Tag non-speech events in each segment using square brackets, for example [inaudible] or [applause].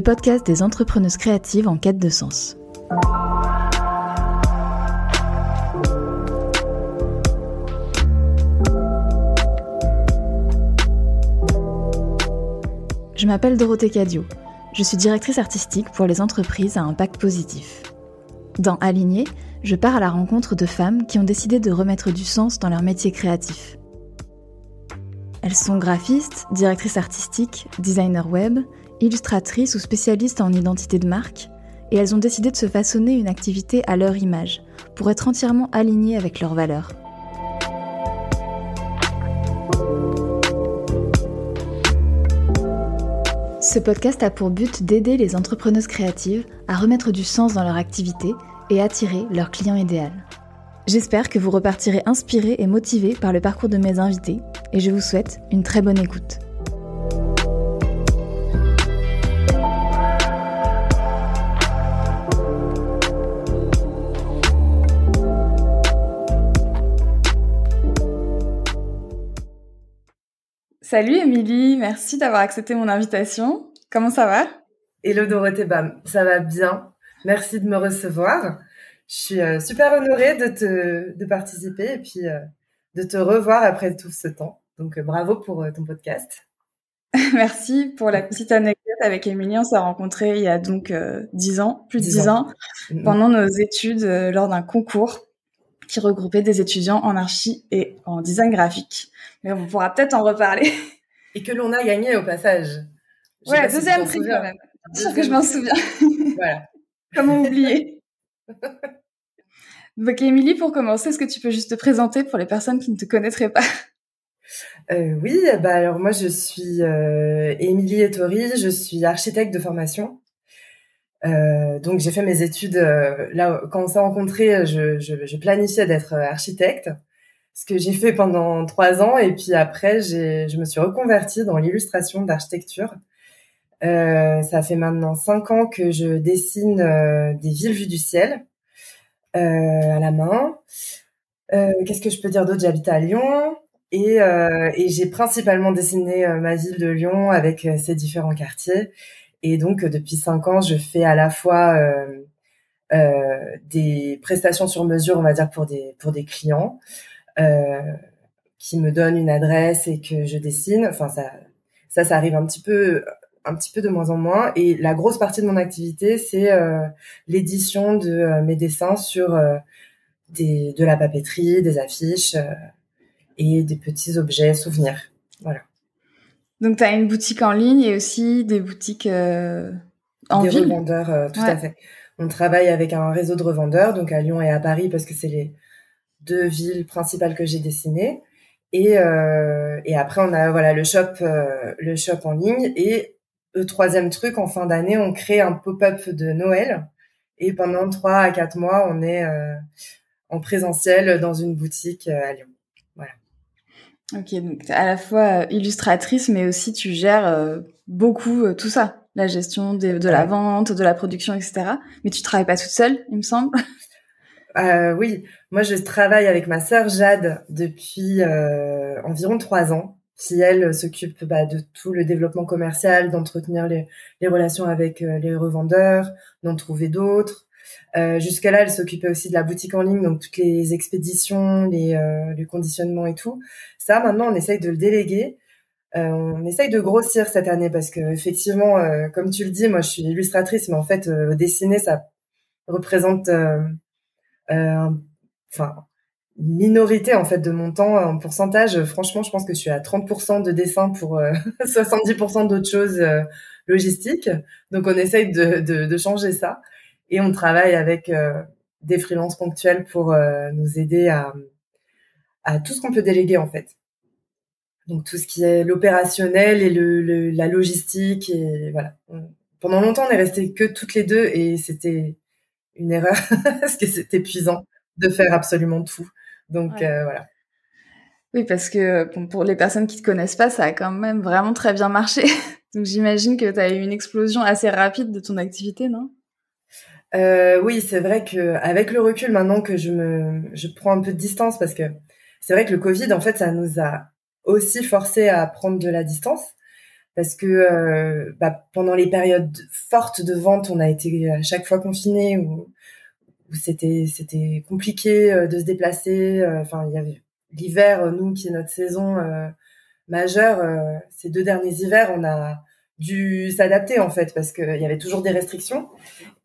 Le podcast des entrepreneuses créatives en quête de sens. Je m'appelle Dorothée Cadio. Je suis directrice artistique pour les entreprises à impact positif. Dans Aligné, je pars à la rencontre de femmes qui ont décidé de remettre du sens dans leur métier créatif. Elles sont graphistes, directrices artistiques, designers web, illustratrices ou spécialistes en identité de marque, et elles ont décidé de se façonner une activité à leur image, pour être entièrement alignées avec leurs valeurs. Ce podcast a pour but d'aider les entrepreneuses créatives à remettre du sens dans leur activité et attirer leur client idéal. J'espère que vous repartirez inspiré et motivé par le parcours de mes invités et je vous souhaite une très bonne écoute. Salut Émilie, merci d'avoir accepté mon invitation. Comment ça va? Hello Dorothée Bam, ça va bien. Merci de me recevoir. Je suis euh, super honorée de te de participer et puis euh, de te revoir après tout ce temps. Donc euh, bravo pour ton podcast. [laughs] Merci pour la petite anecdote avec Émilie. On s'est rencontrés il y a donc dix ans, plus de dix ans, mm-hmm. pendant nos études lors d'un concours qui regroupait des étudiants en archi et en design graphique. Mais on pourra peut-être en reparler. [laughs] Et que l'on a gagné au passage. ouais, deuxième prix quand même. C'est sûr que je m'en souviens. [laughs] voilà. [laughs] Comment oublier Donc, Émilie, pour commencer, est-ce que tu peux juste te présenter pour les personnes qui ne te connaîtraient pas? Euh, Oui, bah alors moi je suis euh, Émilie Ettori, je suis architecte de formation. Euh, donc j'ai fait mes études euh, là quand on s'est rencontrés, je, je, je planifiais d'être architecte, ce que j'ai fait pendant trois ans et puis après j'ai je me suis reconvertie dans l'illustration d'architecture. Euh, ça fait maintenant cinq ans que je dessine euh, des villes vues du ciel euh, à la main. Qu'est-ce que je peux dire d'autre? J'habite à Lyon et, et j'ai principalement dessiné ma ville de Lyon avec ses différents quartiers. Et donc depuis cinq ans, je fais à la fois des prestations sur mesure, on va dire pour des pour des clients qui me donnent une adresse et que je dessine. Enfin ça ça ça arrive un petit peu un petit peu de moins en moins. Et la grosse partie de mon activité, c'est euh, l'édition de euh, mes dessins sur euh, des, de la papeterie, des affiches et des petits objets souvenirs. Voilà. Donc, tu as une boutique en ligne et aussi des boutiques en des ville revendeurs, tout à fait. On travaille avec un réseau de revendeurs, donc à Lyon et à Paris, parce que c'est les deux villes principales que j'ai dessinées. Et, euh, et après, on a voilà le shop, le shop en ligne et le troisième truc, en fin d'année, on crée un pop-up de Noël. Et pendant trois à quatre mois, on est euh, en présentiel dans une boutique euh, à Lyon. Ok, donc à la fois euh, illustratrice, mais aussi tu gères beaucoup tout ça, la gestion de, de la vente, de la production, etc. Mais tu travailles pas toute seule, il me semble. [laughs] Euh, oui, moi je travaille avec ma sœur Jade depuis euh, environ trois ans qui elle s'occupe bah, de tout le développement commercial, d'entretenir les, les, relations avec euh, les revendeurs, d'en trouver d'autres. Euh, Jusqu'à là, elle s'occupait aussi de la boutique en ligne, donc toutes les expéditions, les, euh, les conditionnements et tout. Ça, maintenant, on essaye de le déléguer. Euh, on essaye de grossir cette année parce que effectivement, euh, comme tu le dis, moi, je suis illustratrice, mais en fait, dessiner, ça représente, enfin, minorité en fait de mon temps en pourcentage. Franchement, je pense que je suis à 30% de dessin pour 70% euh, [laughs] d'autres choses euh, logistiques. Donc on essaye de, de, de, changer ça et on travaille avec euh, des freelances ponctuels pour nous aider à, à tout ce qu'on peut déléguer en fait. Donc tout ce qui est l'opérationnel et le, la logistique et voilà. Pendant longtemps, on est resté que toutes les deux et c'était une erreur [laughs] parce que c'est épuisant de faire absolument tout. Donc euh, voilà. Oui, parce que pour les personnes qui te connaissent pas, ça a quand même vraiment très bien marché. [laughs] Donc j'imagine que tu as eu une explosion assez rapide de ton activité, non? Euh, Oui, c'est vrai que avec le recul maintenant que je me, je prends un peu de distance parce que c'est vrai que le Covid, en fait, ça nous a aussi forcé à prendre de la distance. parce que bah, pendant les périodes fortes de vente, on a été à chaque fois confinés ou c'était c'était compliqué de se déplacer. Enfin, il y avait l'hiver, nous qui est notre saison majeure, ces deux derniers hivers, on a dû s'adapter en fait parce qu'il y avait toujours des restrictions.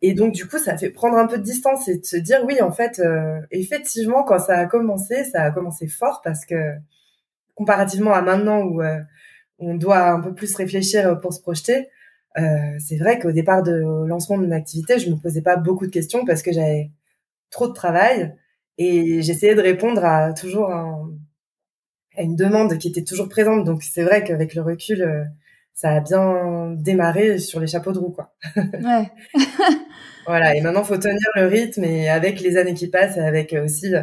Et donc du coup ça fait prendre un peu de distance et de se dire oui en fait euh, effectivement quand ça a commencé ça a commencé fort parce que comparativement à maintenant où euh, on doit un peu plus réfléchir pour se projeter euh, c'est vrai qu'au départ de lancement de mon activité je me posais pas beaucoup de questions parce que j'avais trop de travail et j'essayais de répondre à toujours à une demande qui était toujours présente. Donc c'est vrai qu'avec le recul ça a bien démarré sur les chapeaux de roue, quoi. Ouais. [laughs] voilà. Et maintenant, faut tenir le rythme et avec les années qui passent, et avec aussi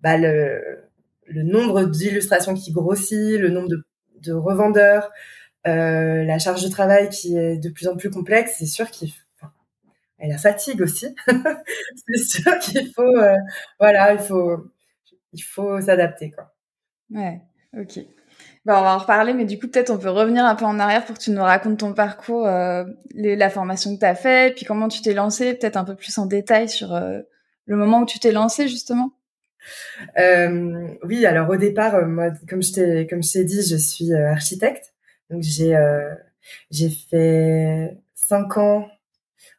bah, le, le nombre d'illustrations qui grossit, le nombre de, de revendeurs, euh, la charge de travail qui est de plus en plus complexe, c'est sûr qu'il enfin, et la fatigue aussi. [laughs] c'est sûr qu'il faut, euh, voilà, il faut, il faut s'adapter, quoi. Ouais. Ok. Bah, on va en reparler, mais du coup, peut-être on peut revenir un peu en arrière pour que tu nous racontes ton parcours, euh, la formation que tu as fait, puis comment tu t'es lancé, peut-être un peu plus en détail sur euh, le moment où tu t'es lancé, justement. Euh, oui, alors au départ, moi, comme je t'ai comme je t'ai dit, je suis architecte, donc j'ai j'ai fait cinq ans.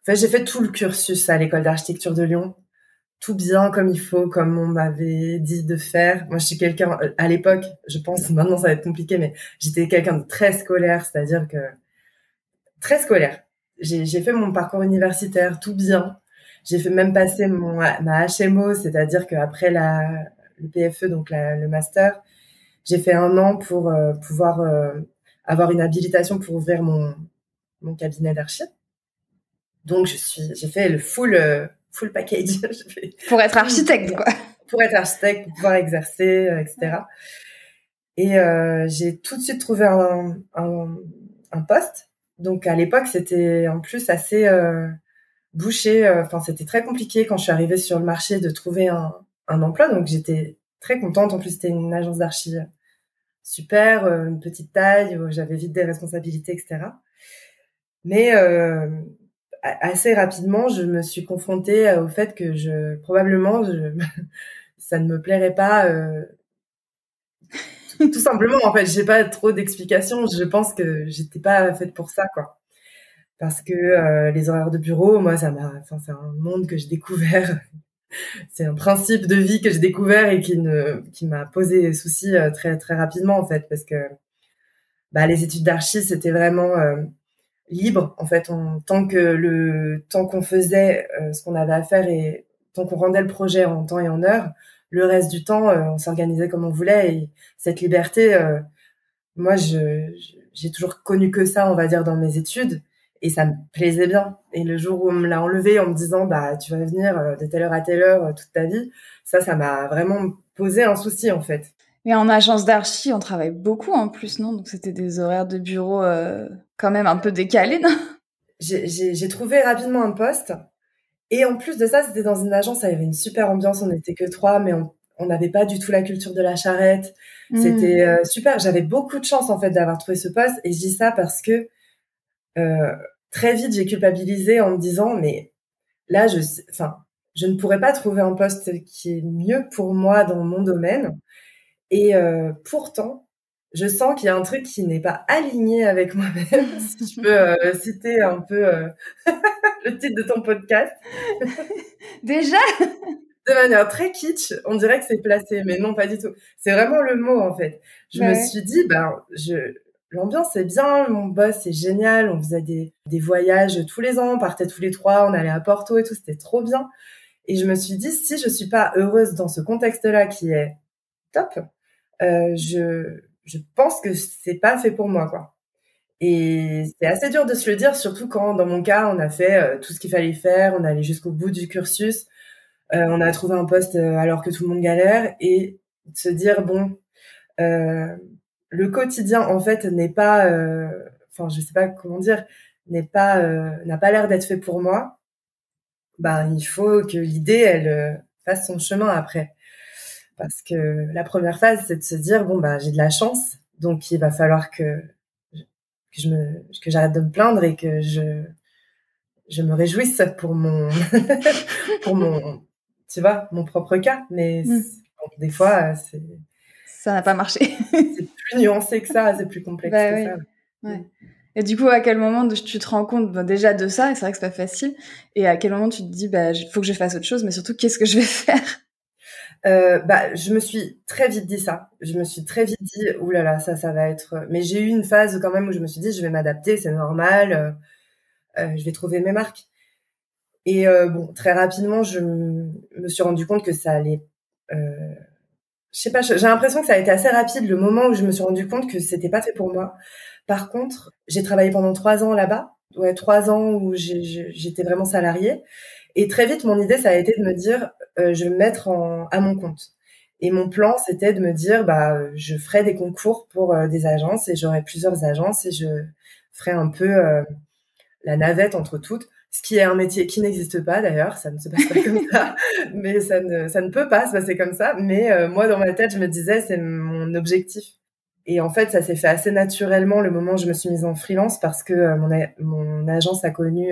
Enfin, j'ai fait tout le cursus à l'école d'architecture de Lyon tout bien comme il faut, comme on m'avait dit de faire. Moi, je suis quelqu'un, à l'époque, je pense, [laughs] maintenant ça va être compliqué, mais j'étais quelqu'un de très scolaire, c'est-à-dire que très scolaire. J'ai fait mon parcours universitaire tout bien. J'ai fait même passer mon, ma HMO, c'est-à-dire qu'après la, le PFE, donc le master, j'ai fait un an pour euh, pouvoir euh, avoir une habilitation pour ouvrir mon, mon cabinet d'archi. Donc, je suis, j'ai fait le full, euh, full package. [laughs] pour être architecte, [laughs] quoi. Pour être architecte, pour pouvoir exercer, euh, etc. Et euh, j'ai tout de suite trouvé un, un, un poste. Donc à l'époque, c'était en plus assez euh, bouché. Euh, enfin, c'était très compliqué quand je suis arrivée sur le marché de trouver un, un emploi. Donc j'étais très contente. En plus, c'était une agence d'archi super, une petite taille, où j'avais vite des responsabilités, etc. Mais euh, assez rapidement, je me suis confrontée euh, au fait que je probablement je, [laughs] ça ne me plairait pas. Euh, tout, simplement, en fait, j'ai pas trop d'explications. Je pense que j'étais pas faite pour ça, quoi. Parce que euh, les horaires de bureau, moi, ça m'a, enfin, c'est un monde que j'ai découvert. [laughs] c'est un principe de vie que j'ai découvert et qui ne, qui m'a posé soucis très très rapidement, en fait, parce que bah, les études d'archi, c'était vraiment libre en fait on, tant que le tant qu'on faisait euh, ce qu'on avait à faire et tant qu'on rendait le projet en temps et en heure le reste du temps euh, on s'organisait comme on voulait et cette liberté euh, moi je j'ai toujours connu que ça on va dire dans mes études et ça me plaisait bien. Et le jour où on me l'a enlevé en me disant bah tu vas venir de telle heure à telle heure toute ta vie ça ça m'a vraiment posé un souci en fait mais en agence d'archi, on travaille beaucoup en plus, non? Donc c'était des horaires de bureau euh, quand même un peu décalés, non? J'ai trouvé rapidement un poste. Et en plus de ça, c'était dans une agence, il y avait une super ambiance, on n'était que trois, mais on n'avait pas du tout la culture de la charrette. Hmm. C'était euh, super. J'avais beaucoup de chance en fait d'avoir trouvé ce poste. Et je dis ça parce que euh, très vite, j'ai culpabilisé en me disant, mais là, je, enfin, je ne pourrais pas trouver un poste qui est mieux pour moi dans mon domaine. Et euh, pourtant, je sens qu'il y a un truc qui n'est pas aligné avec [laughs] moi-même. si je peux euh, citer un peu euh, [laughs] le titre de ton podcast. [laughs] Déjà? De manière très kitsch, on dirait que c'est placé, mais non, pas du tout. C'est vraiment le mot en fait. Je me suis dit, ben, je, l'ambiance est bien, mon boss c'est génial, on faisait des, des voyages tous les ans, on partait tous les trois, on allait à Porto et tout, c'était trop bien. Et je me suis dit, si je suis pas heureuse dans ce contexte-là qui est top, euh, je, je pense que c'est pas fait pour moi, quoi. Et c'est assez dur de se le dire, surtout quand, dans mon cas, on a fait euh, tout ce qu'il fallait faire, on allait jusqu'au bout du cursus, euh, on a trouvé un poste euh, alors que tout le monde galère, et de se dire bon, le quotidien en fait n'est pas, enfin je sais pas comment dire, n'est pas, n'a pas l'air d'être fait pour moi. Ben il faut que l'idée elle fasse son chemin après parce que la première phase, c'est de se dire bon bah j'ai de la chance, donc il va falloir que que je me que j'arrête de me plaindre et que je je me réjouisse pour mon [laughs] pour mon tu vois mon propre cas. Mais mm. des fois c'est ça n'a pas marché. [laughs] c'est plus nuancé que ça c'est plus complexe bah que ça. Ouais. Et du coup, à quel moment tu te rends compte déjà de ça, et c'est vrai que c'est pas facile, et à quel moment tu te dis, bah, faut que je fasse autre chose, mais surtout, qu'est-ce que je vais [laughs] faire? Euh, bah, je me suis très vite dit ça. Je me suis très vite dit, oulala, là ça, ça va être. Mais j'ai eu une phase quand même où je me suis dit, je vais m'adapter, c'est normal, euh, euh je vais trouver mes marques. Et euh, bon, très rapidement, je me suis rendu compte que ça allait. Euh, je sais pas, j'ai l'impression que ça a été assez rapide le moment où je me suis rendu compte que c'était pas fait pour moi. Par contre, j'ai travaillé pendant trois ans là-bas, ouais, trois ans où j'étais vraiment salariée. Et très vite, mon idée, ça a été de me dire, euh, je vais me mettre en, à mon compte. Et mon plan, c'était de me dire, bah, je ferai des concours pour euh, des agences et j'aurai plusieurs agences et je ferai un peu euh, la navette entre toutes. Ce qui est un métier qui n'existe pas d'ailleurs, ça ne se passe pas comme [laughs] ça, mais ça ne, ça ne peut pas se passer comme ça. Mais moi, dans ma tête, je me disais, c'est mon objectif. Et en fait, ça s'est fait assez naturellement le moment où je me suis mise en freelance parce que mon, mon agence a connu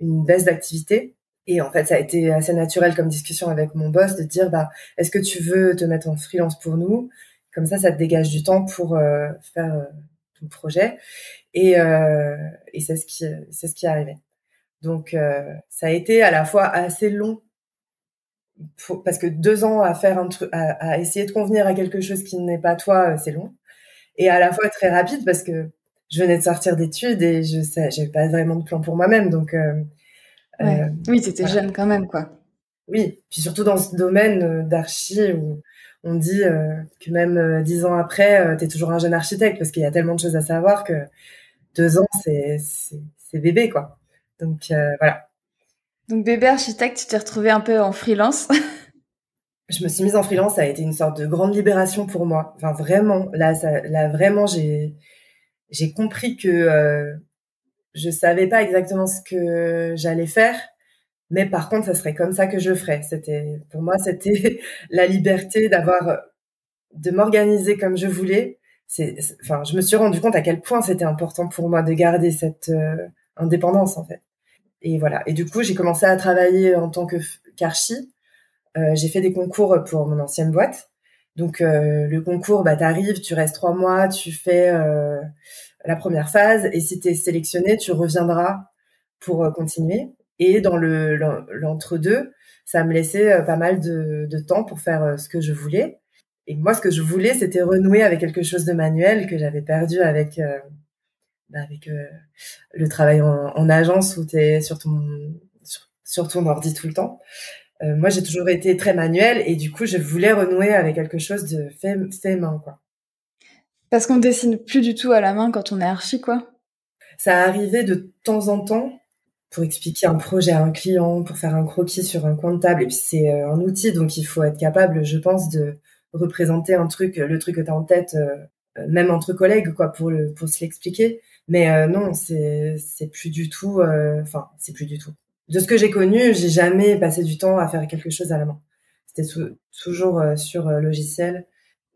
une baisse d'activité et en fait, ça a été assez naturel comme discussion avec mon boss de dire, bah, est-ce que tu veux te mettre en freelance pour nous? Comme ça, ça te dégage du temps pour euh, faire euh, ton projet. Et, euh, et c'est ce qui, c'est ce qui est arrivé. Donc, ça a été à la fois assez long parce que deux ans à faire un truc, à, essayer de convenir à quelque chose qui n'est pas toi, c'est long. Et à la fois très rapide parce que je venais de sortir d'études et je sais, j'avais pas vraiment de plan pour moi-même, donc euh, oui, tu étais jeune quand même, quoi. Oui, puis surtout dans ce domaine euh, d'archi où on dit euh, que même dix ans après, tu es toujours un jeune architecte parce qu'il y a tellement de choses à savoir que deux ans, c'est bébé, quoi. Donc voilà. Donc bébé architecte, tu t'es retrouvé un peu en freelance. je me suis mise en freelance, ça a été une sorte de grande libération pour moi. Enfin vraiment, là, ça, là vraiment, j'ai j'ai compris que je savais pas exactement ce que j'allais faire, mais par contre, ça serait comme ça que je ferais. C'était, pour moi, c'était [laughs] la liberté d'avoir, de m'organiser comme je voulais. C'est, enfin, je me suis rendu compte à quel point c'était important pour moi de garder cette euh, indépendance, en fait. Et voilà. Et du coup, j'ai commencé à travailler en tant que qu'archi. Euh, j'ai fait des concours pour mon ancienne boîte. Donc, euh, le concours, bah, t'arrives, tu restes trois mois, tu fais euh, la première phase et si tu es sélectionné, tu reviendras pour euh, continuer. Et dans le l'entre-deux, ça me laissait euh, pas mal de, de temps pour faire euh, ce que je voulais. Et moi, ce que je voulais, c'était renouer avec quelque chose de manuel que j'avais perdu avec bah avec le travail en, en agence où tu es sur ton sur, ton ordi tout le temps. moi, j'ai toujours été très manuel et du coup, je voulais renouer avec quelque chose de fait, fait main, quoi. Parce qu'on dessine plus du tout à la main quand on est archi, quoi. Ça arrivait de temps en temps pour expliquer un projet à un client, pour faire un croquis sur un coin de table. Et puis c'est euh, un outil, donc il faut être capable, je pense, de représenter un truc, le truc que tu as en tête, euh, même entre collègues, quoi, pour le pour se l'expliquer. Mais euh, non, c'est c'est plus du tout. Enfin, c'est plus du tout. De ce que j'ai connu, j'ai jamais passé du temps à faire quelque chose à la main. C'était toujours sur logiciel.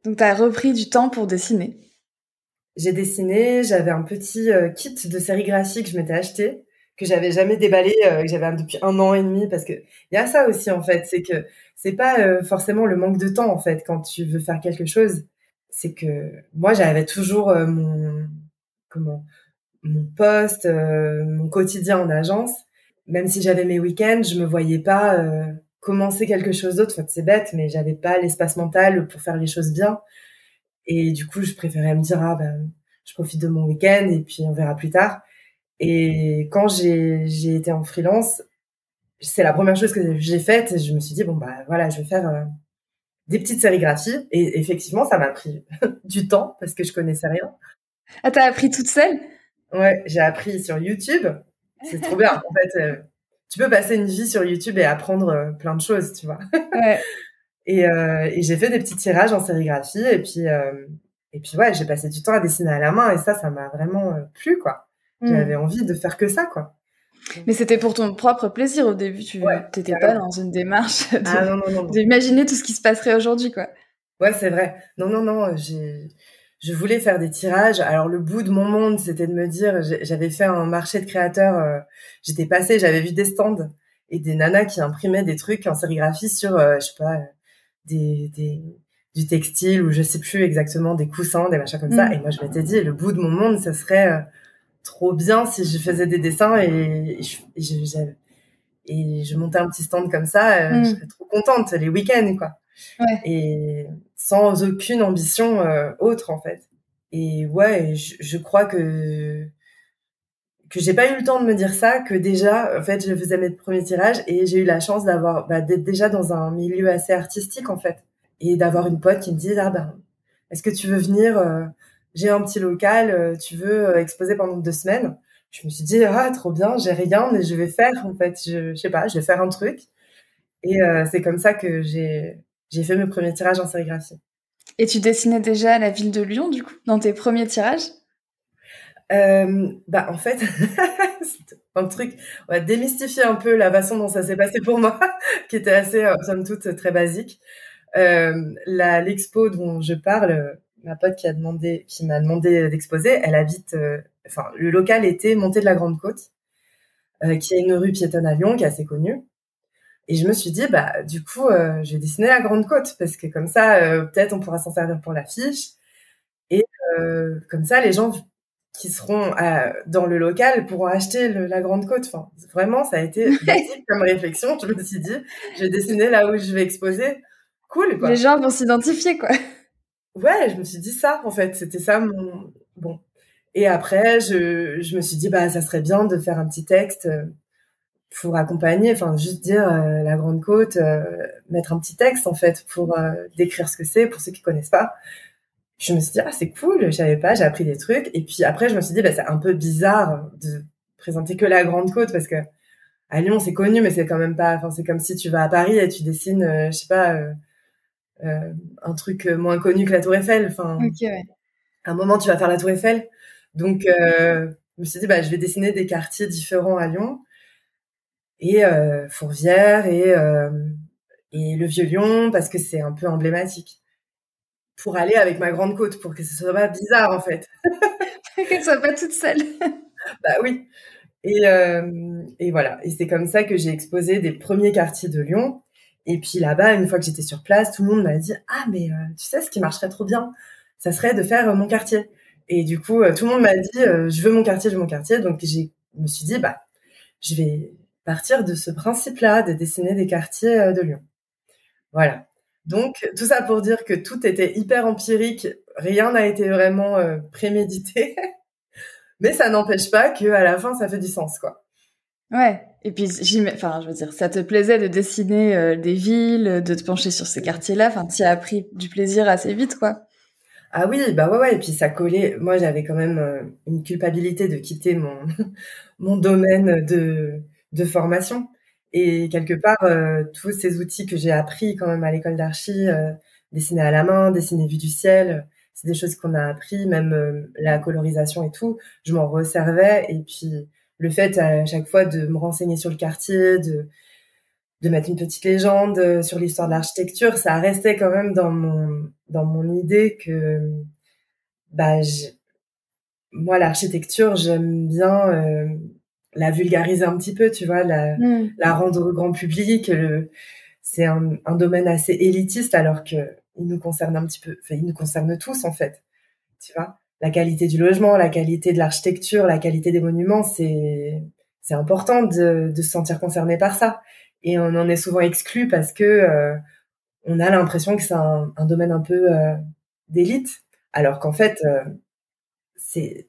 Donc tu as repris du temps pour dessiner j'ai dessiné, j'avais un petit euh, kit de sérigraphie que je m'étais acheté, que j'avais jamais déballé, euh, que j'avais depuis un an et demi, parce que il y a ça aussi en fait, c'est que c'est pas euh, forcément le manque de temps en fait quand tu veux faire quelque chose, c'est que moi j'avais toujours mon comment mon poste, mon quotidien en agence, même si j'avais mes week-ends, je me voyais pas commencer quelque chose d'autre. Enfin, c'est bête, mais j'avais pas l'espace mental pour faire les choses bien. Et du coup, je préférais me dire, ah ben, je profite de mon week-end et puis on verra plus tard. Et quand j'ai été en freelance, c'est la première chose que j'ai faite. Je me suis dit, bon, bah voilà, je vais faire euh, des petites sérigraphies. Et effectivement, ça m'a pris [laughs] du temps parce que je connaissais rien. Ah, t'as appris toute seule? Ouais, j'ai appris sur YouTube. C'est trop bien. [laughs] En fait, euh, tu peux passer une vie sur YouTube et apprendre euh, plein de choses, tu vois. Ouais. Et, euh, et j'ai fait des petits tirages en sérigraphie et puis euh, et puis ouais, j'ai passé du temps à dessiner à la main et ça, ça m'a vraiment euh, plu quoi. Hmm. J'avais envie de faire que ça quoi. Mais c'était pour ton propre plaisir au début, tu n'étais pas dans une démarche [laughs] ah, d'imaginer tout ce qui se passerait aujourd'hui quoi. Ouais, c'est vrai. Non non non, j'ai je voulais faire des tirages. Alors le bout de mon monde, c'était de me dire, j'avais fait un marché de créateurs, euh, j'étais passée, j'avais vu des stands et des nanas qui imprimaient des trucs en sérigraphie sur, euh, je sais pas, des, des, du textile ou je sais plus exactement des coussins, des machins comme ça. Mm. Et moi, je m'étais dit, le bout de mon monde, ce serait euh, trop bien si je faisais des dessins et, et, je, et je montais un petit stand comme ça. Mm. Je serais trop contente les week-ends, quoi. Ouais. Et sans aucune ambition euh, autre en fait. Et ouais, je, je crois que que j'ai pas eu le temps de me dire ça, que déjà, en fait, je faisais mes premiers tirages et j'ai eu la chance d'avoir, bah, d'être déjà dans un milieu assez artistique, en fait. Et d'avoir une pote qui me dit, ah ben, est-ce que tu veux venir, euh, j'ai un petit local, euh, tu veux exposer pendant deux semaines? Je me suis dit, ah, trop bien, j'ai rien, mais je vais faire, en fait, je, je sais pas, je vais faire un truc. Et c'est comme ça que j'ai, j'ai fait mes premiers tirages en sérigraphie. Et tu dessinais déjà la ville de Lyon, du coup, dans tes premiers tirages? Euh, Bah, en fait, [laughs] un truc, on va démystifier un peu la façon dont ça s'est passé pour moi, [laughs] qui était assez, euh, somme toute, très basique. Euh, l'expo dont je parle, ma pote qui a demandé, qui m'a demandé d'exposer, elle habite, euh, enfin, le local était Montée de la Grande Côte, euh, qui est une rue piétonne à Lyon, qui est assez connue. Et je me suis dit, bah, du coup, euh, je vais dessiner la grande côte parce que comme ça, peut-être on pourra s'en servir pour l'affiche. Et comme ça, les gens qui seront dans le local pourront acheter la grande côte. Enfin, vraiment, ça a été [laughs] comme réflexion. Je me suis dit, je vais dessiner là où je vais exposer. Cool, quoi. Les gens vont s'identifier, quoi. Ouais, je me suis dit ça, en fait. C'était ça mon... Bon. Et après, je, je me suis dit, bah, ça serait bien de faire un petit texte pour accompagner, enfin juste dire euh, la Grande Côte, euh, mettre un petit texte en fait pour euh, décrire ce que c'est pour ceux qui connaissent pas. Je me suis dit ah c'est cool, je savais pas, j'ai appris des trucs. Et puis après je me suis dit bah c'est un peu bizarre de présenter que la Grande Côte parce que à Lyon c'est connu mais c'est quand même pas, enfin c'est comme si tu vas à Paris et tu dessines je sais pas un truc moins connu que la Tour Eiffel, enfin à un moment tu vas faire la Tour Eiffel. Donc je me suis dit bah je vais dessiner des quartiers différents à Lyon. Et euh, Fourvière et euh, et le Vieux-Lyon parce que c'est un peu emblématique pour aller avec ma grande côte pour que ce soit pas bizarre en fait. [laughs] Qu'elle soit pas toute seule. [laughs] Bah oui. Et euh, et voilà. Et c'est comme ça que j'ai exposé des premiers quartiers de Lyon. Et puis là-bas une fois que j'étais sur place tout le monde m'a dit ah mais euh, tu sais ce qui marcherait trop bien? Ça serait de faire mon quartier et du coup tout le monde m'a dit je veux mon quartier je veux mon quartier donc j'ai me suis dit bah je vais partir de ce principe-là de dessiner des quartiers euh, de Lyon. Voilà. Donc tout ça pour dire que tout était hyper empirique, rien n'a été vraiment euh, prémédité, [laughs] mais ça n'empêche pas que à la fin ça fait du sens quoi. Ouais. Et puis enfin je veux dire, ça te plaisait de dessiner euh, des villes, de te pencher sur ces quartiers-là? Enfin, tu as appris du plaisir assez vite quoi. Ah oui, bah ouais ouais. Et puis ça collait. Moi j'avais quand même une culpabilité de quitter mon [laughs] mon domaine de de formation. Et quelque part, euh, tous ces outils que j'ai appris quand même à l'école d'archi, euh, dessiner à la main, dessiner vue du ciel, c'est des choses qu'on a appris, même euh, la colorisation et tout, je m'en resservais. Et puis le fait à chaque fois de me renseigner sur le quartier, de de mettre une petite légende sur l'histoire de l'architecture, ça restait quand même dans mon dans mon idée que bah moi l'architecture j'aime bien la vulgariser un petit peu, tu vois, la, mm. la rendre au grand public. C'est un, un, domaine assez élitiste alors que il nous concerne un petit peu, enfin, il nous concerne tous en fait, tu vois. La qualité du logement, la qualité de l'architecture, la qualité des monuments, c'est c'est important de, de se sentir concerné par ça. Et on en est souvent exclu parce que euh, on a l'impression que c'est un, un, domaine un peu euh, d'élite, alors qu'en fait, euh, c'est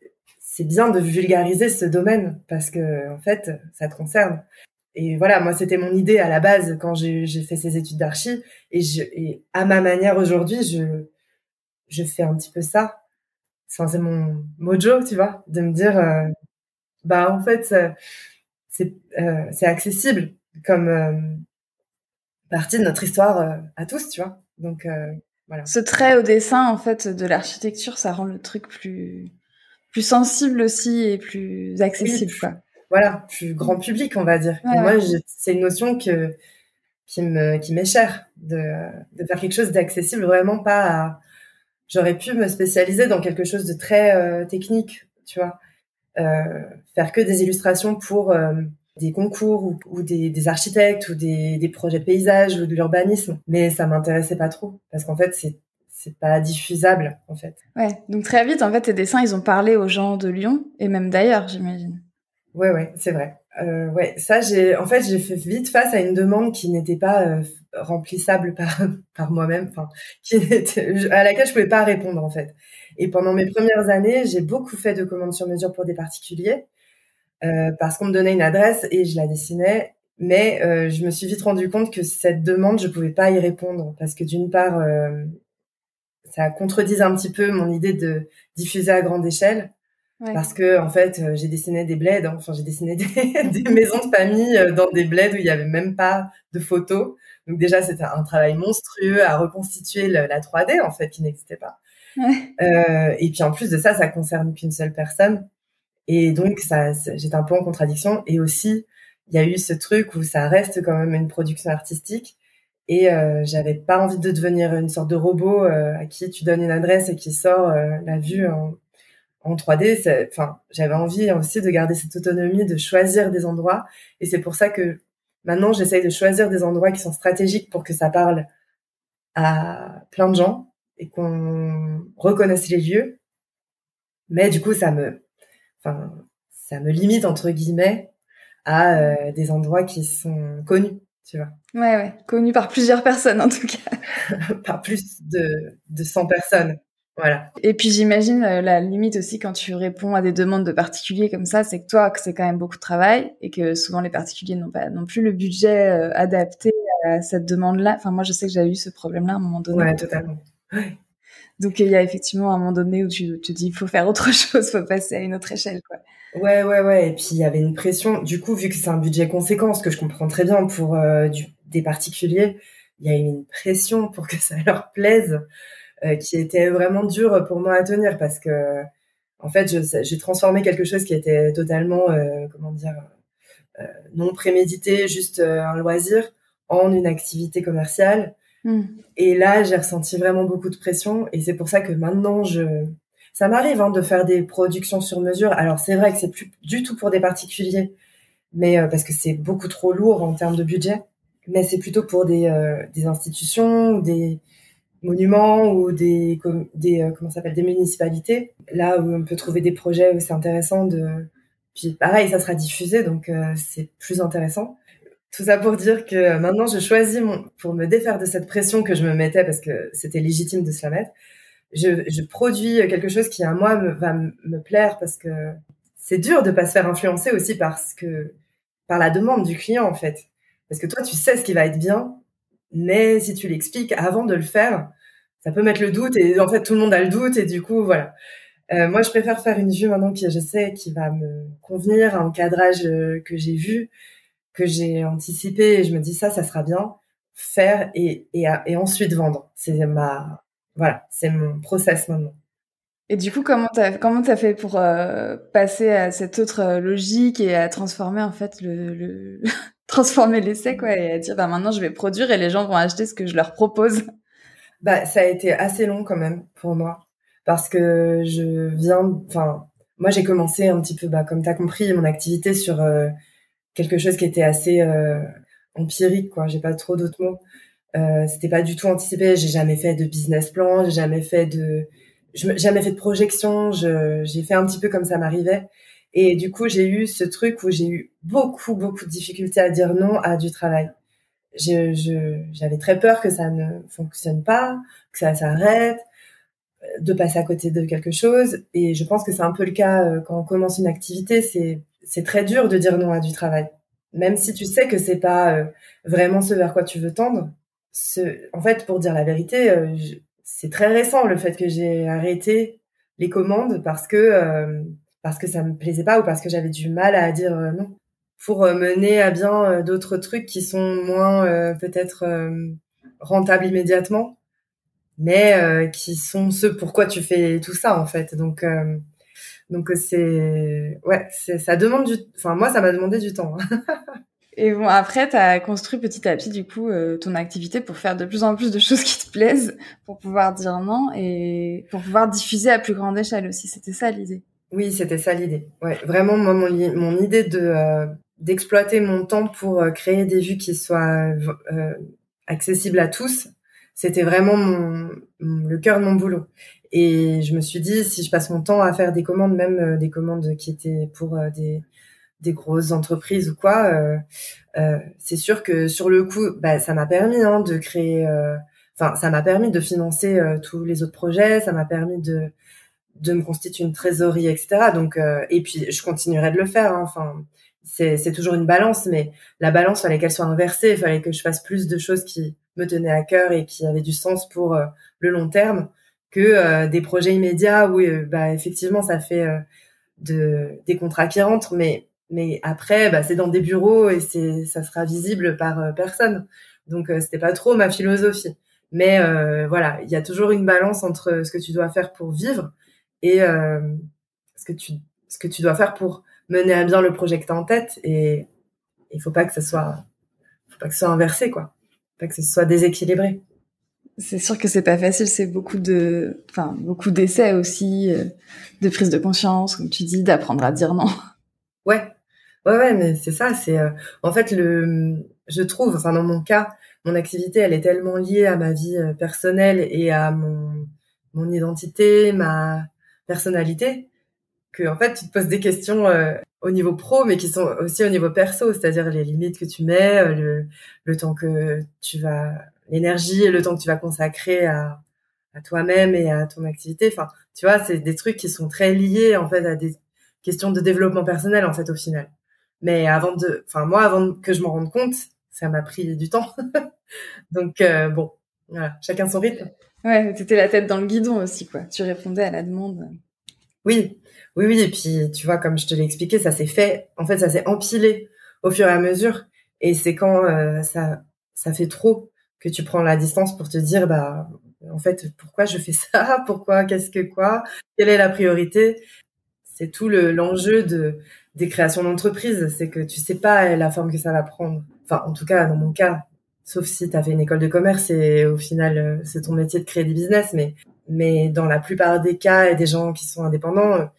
c'est bien de vulgariser ce domaine parce que en fait, ça te concerne. Et voilà, moi, c'était mon idée à la base quand j'ai fait ces études d'archi. Et, et à ma manière aujourd'hui, je, je fais un petit peu ça. c'est mon mojo, tu vois, de me dire, euh, bah en fait, c'est euh, c'est accessible comme euh, partie de notre histoire à tous, tu vois. Donc voilà. Ce trait au dessin, en fait, de l'architecture, ça rend le truc plus plus sensible aussi et plus accessible quoi. Voilà, plus grand public on va dire. moi c'est une notion que qui me qui m'est chère de de faire quelque chose d'accessible vraiment pas à j'aurais pu me spécialiser dans quelque chose de très technique, tu vois, faire que des illustrations pour des concours ou, des, architectes ou des, des, projets de paysage ou de l'urbanisme, mais ça m'intéressait pas trop parce qu'en fait c'est c'est pas diffusable en fait. Ouais, donc très vite en fait tes dessins ils ont parlé aux gens de Lyon et même d'ailleurs j'imagine. Ouais ouais c'est vrai. Euh, ouais ça j'ai en fait j'ai fait vite face à une demande qui n'était pas euh, remplissable par [laughs] par moi-même, enfin qui était, à laquelle je pouvais pas répondre en fait. Et pendant mes premières années j'ai beaucoup fait de commandes sur mesure pour des particuliers euh, parce qu'on me donnait une adresse et je la dessinais. Mais euh, je me suis vite rendu compte que cette demande, je pouvais pas y répondre parce que d'une part, euh, ça contredisait un petit peu mon idée de diffuser à grande échelle. Parce que en fait, j'ai dessiné des bleds, hein. enfin j'ai dessiné des, [laughs] des, maisons de famille dans des bleds où il y avait même pas de photos. Donc déjà, c'était un travail monstrueux à reconstituer la 3D en fait qui n'existait pas. Ouais. Euh, et puis en plus de ça, ça concerne qu'une seule personne. Et donc, ça, j'étais un peu en contradiction. Et aussi, il y a eu ce truc où ça reste quand même une production artistique. Et euh, j'avais pas envie de devenir une sorte de robot euh, à qui tu donnes une adresse et qui sort euh, la vue en, en 3D. Enfin, j'avais envie aussi de garder cette autonomie, de choisir des endroits. Et c'est pour ça que maintenant, j'essaye de choisir des endroits qui sont stratégiques pour que ça parle à plein de gens et qu'on reconnaisse les lieux. Mais du coup, ça me enfin, ça me limite entre guillemets à euh, des endroits qui sont connus, tu vois. Ouais, ouais, connus par plusieurs personnes en tout cas. [laughs] par plus de, de 100 personnes. Voilà. Et puis j'imagine euh, la limite aussi quand tu réponds à des demandes de particuliers comme ça, c'est que toi, que c'est quand même beaucoup de travail et que souvent les particuliers n'ont pas non plus le budget euh, adapté à cette demande-là. Enfin, moi, je sais que j'ai eu ce problème-là à un moment donné. Ouais, totalement. Ouais. Donc il y a effectivement un moment donné où tu te dis il faut faire autre [laughs] chose, faut passer à une autre échelle quoi. Ouais ouais ouais. Et puis il y avait une pression. Du coup vu que c'est un budget conséquent ce que je comprends très bien pour euh, du, des particuliers, il y a une pression pour que ça [laughs] leur plaise euh, qui était vraiment dure pour moi à tenir parce que en fait j'ai transformé quelque chose qui était totalement euh, comment dire euh, non prémédité, juste un loisir en une activité commerciale Hmm. Et là, j'ai ressenti vraiment beaucoup de pression. Et c'est pour ça que maintenant, je, ça m'arrive hein, de faire des productions sur mesure. Alors c'est vrai que c'est plus du tout pour des particuliers, mais euh, parce que c'est beaucoup trop lourd en termes de budget. Mais c'est plutôt pour des, euh, des institutions, des monuments ou des, des euh, comment s'appelle des municipalités. Là où on peut trouver des projets où c'est intéressant de. Puis pareil, ça sera diffusé, donc c'est plus intéressant. Tout ça pour dire que maintenant, je choisis mon, pour me défaire de cette pression que je me mettais parce que c'était légitime de se la mettre. Je, je produis quelque chose qui à moi va me plaire parce que c'est dur de pas se faire influencer aussi parce que par la demande du client en fait. Parce que toi, tu sais ce qui va être bien, mais si tu l'expliques avant de le faire, ça peut mettre le doute et en fait tout le monde a le doute et du coup voilà. Euh, moi, je préfère faire une vue maintenant qui je sais qui va me convenir, un cadrage euh, que j'ai vu que j'ai anticipé et je me dis ça, ça sera bien, faire et, et, et ensuite vendre. C'est ma, voilà, c'est mon process maintenant. Et du coup, comment t'as comment t'as fait pour euh, passer à cette autre euh, logique et à transformer en fait le, le... [laughs] transformer l'essai quoi et à dire bah maintenant je vais produire et les gens vont acheter ce que je leur propose? Bah ça a été assez long quand même pour moi parce que je viens enfin moi j'ai commencé un petit peu bah comme t'as compris mon activité sur euh, quelque chose qui était assez euh, empirique, quoi. J'ai pas trop d'autres mots. Euh, c'était pas du tout anticipé. J'ai jamais fait de business plan. J'ai jamais fait de, jamais fait de projection. j'ai fait un petit peu comme ça m'arrivait. Et du coup, j'ai eu ce truc où j'ai eu beaucoup, beaucoup de difficultés à dire non à du travail. J'avais très peur que ça ne fonctionne pas, que ça s'arrête, de passer à côté de quelque chose. Et je pense que c'est un peu le cas euh, quand on commence une activité. C'est c'est très dur de dire non à du travail. Même si tu sais que c'est pas euh, vraiment ce vers quoi tu veux tendre. Ce, en fait, pour dire la vérité, euh, c'est très récent le fait que j'ai arrêté les commandes parce que euh, parce que ça me plaisait pas ou parce que j'avais du mal à dire non pour mener à bien d'autres trucs qui sont moins peut-être rentables immédiatement mais qui sont ceux pourquoi tu fais tout ça en fait donc donc c'est ouais, ça demande du enfin moi ça m'a demandé du temps. Hein. [laughs] Et bon, après, tu as construit petit à petit, du coup, euh, ton activité pour faire de plus en plus de choses qui te plaisent, pour pouvoir dire non et pour pouvoir diffuser à plus grande échelle aussi. C'était ça l'idée. Oui, c'était ça l'idée. Ouais, vraiment, moi, mon, mon idée de euh, d'exploiter mon temps pour euh, créer des vues qui soient accessibles à tous, c'était vraiment mon, le cœur de mon boulot. Et je me suis dit, si je passe mon temps à faire des commandes, même des commandes qui étaient pour des des grosses entreprises ou quoi, euh, euh, c'est sûr que sur le coup, bah, ça m'a permis hein, de créer, euh, enfin, ça m'a permis de financer tous les autres projets, ça m'a permis de de me constituer une trésorerie, etc. Donc, et puis je continuerai de le faire. Hein, enfin, c'est c'est toujours une balance, mais la balance fallait qu'elle soit inversée, il fallait que je fasse plus de choses qui me tenaient à cœur et qui avaient du sens pour le long terme que des projets immédiats où bah effectivement ça fait de des contrats qui rentrent, mais après, bah, c'est dans des bureaux et ça sera visible par euh, personne. Donc, euh, c'était pas trop ma philosophie. Mais euh, voilà, il y a toujours une balance entre ce que tu dois faire pour vivre et euh, ce que tu dois faire pour mener à bien le projet que tu as en tête. Et il faut pas que ce soit, faut pas que ce soit inversé, quoi. Pas que ce soit déséquilibré. C'est sûr que c'est pas facile, c'est beaucoup de, enfin, beaucoup d'essais aussi, de prise de conscience, comme tu dis, d'apprendre à dire non. Ouais, Ouais, ouais, mais c'est ça. C'est euh, en fait le, je trouve, enfin dans mon cas, mon activité, elle est tellement liée à ma vie euh, personnelle et à mon mon identité, ma personnalité, que en fait tu te poses des questions euh, au niveau pro, mais qui sont aussi au niveau perso, c'est-à-dire les limites que tu mets, le le temps que tu vas, l'énergie et le temps que tu vas consacrer à à toi-même et à ton activité. Enfin, tu vois, c'est des trucs qui sont très liés en fait à des questions de développement personnel en fait au final. Mais avant de, enfin moi, avant que je m'en rende compte, ça m'a pris du temps. [laughs] Donc euh, bon, voilà, chacun son rythme. Ouais, t'étais la tête dans le guidon aussi, quoi. Tu répondais à la demande. Oui, oui, oui. Et puis, tu vois, comme je te l'ai expliqué, ça s'est fait. En fait, ça s'est empilé au fur et à mesure. Et c'est quand euh, ça, ça fait trop que tu prends la distance pour te dire, bah, en fait, pourquoi je fais [laughs] ça? Pourquoi? Qu'est-ce que quoi? Quelle est la priorité? C'est tout le l'enjeu de des créations d'entreprise, c'est que tu sais pas la forme que ça va prendre. Enfin, en tout cas, dans mon cas, sauf si tu as fait une école de commerce et au final, euh, c'est ton métier de créer des business, mais, mais dans la plupart des cas et des gens qui sont indépendants,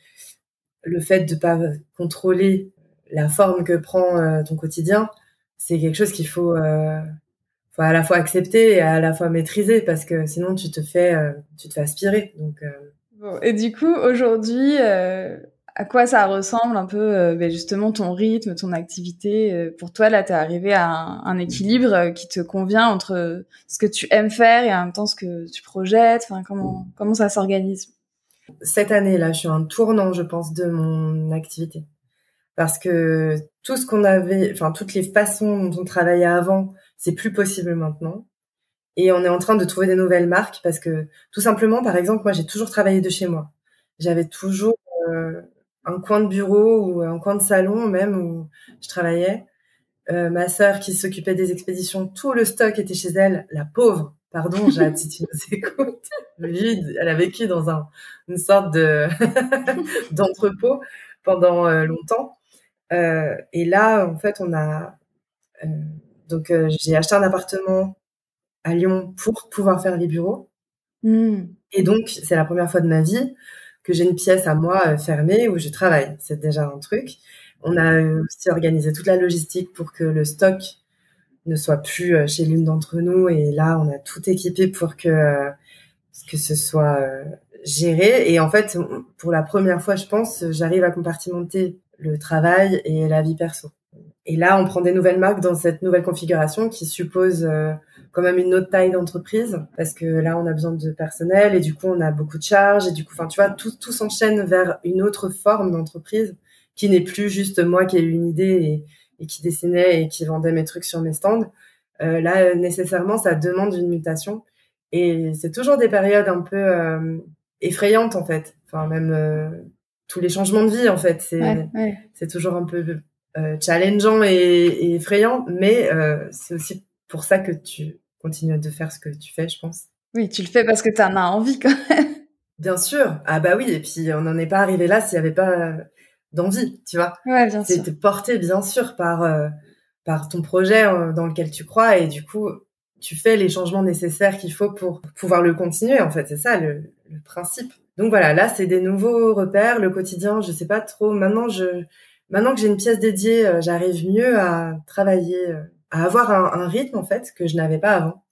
le fait de pas contrôler la forme que prend euh, ton quotidien, c'est quelque chose qu'il faut, faut à la fois accepter et à la fois maîtriser parce que sinon tu te fais, tu te fais aspirer. Donc, bon, et du coup, aujourd'hui, à quoi ça ressemble un peu euh, ben justement ton rythme, ton activité? Euh, Pour toi, là, tu arrivé à un, équilibre euh, qui te convient entre ce que tu aimes faire et en même temps ce que tu projettes? Enfin, comment comment ça s'organise? Cette année, là, je suis un tournant, je pense, de mon activité parce que tout ce qu'on avait, enfin toutes les façons dont on travaillait avant, c'est plus possible maintenant. Et on est en train de trouver des nouvelles marques parce que tout simplement, par exemple, moi, j'ai toujours travaillé de chez moi. J'avais toujours un coin de bureau ou un coin de salon même où je travaillais. Euh, ma sœur qui s'occupait des expéditions, tout le stock était chez elle. La pauvre, pardon, Jade, si tu nous [laughs] écoutes, elle a vécu dans un, une sorte de [laughs] d'entrepôt pendant euh, longtemps. Euh, et là, en fait, on a euh, donc j'ai acheté un appartement à Lyon pour pouvoir faire les bureaux. Mmh. Et donc, c'est la première fois de ma vie que j'ai une pièce à moi fermée où je travaille. C'est déjà un truc. On a aussi organisé toute la logistique pour que le stock ne soit plus euh, chez l'une d'entre nous. Et là, on a tout équipé pour que, euh, que ce soit géré. Et en fait, pour la première fois, je pense, j'arrive à compartimenter le travail et la vie perso. Et là, on prend des nouvelles marques dans cette nouvelle configuration qui suppose quand même une autre taille d'entreprise parce que là on a besoin de personnel et du coup on a beaucoup de charges et du coup enfin tu vois tout tout s'enchaîne vers une autre forme d'entreprise qui n'est plus juste moi qui ai eu une idée et, et, qui dessinait et qui vendait mes trucs sur mes stands euh, là nécessairement ça demande une mutation et c'est toujours des périodes un peu euh, effrayantes en fait enfin même euh, tous les changements de vie en fait c'est c'est toujours un peu challengeant et, et, effrayant mais c'est aussi pour ça que tu continues de faire ce que tu fais, je pense. Oui, tu le fais parce que tu en as envie quand même. Bien sûr. Ah bah oui, et puis on n'en est pas arrivé là s'il n'y avait pas d'envie, tu vois. Ouais, bien sûr. Porté bien sûr par euh, par ton projet dans lequel tu crois et du coup tu fais les changements nécessaires qu'il faut pour pouvoir le continuer en fait. C'est ça le, le, principe. Donc voilà là c'est des nouveaux repères le quotidien je sais pas trop. Maintenant je maintenant que j'ai une pièce dédiée j'arrive mieux à travailler à avoir un, un rythme en fait que je n'avais pas avant.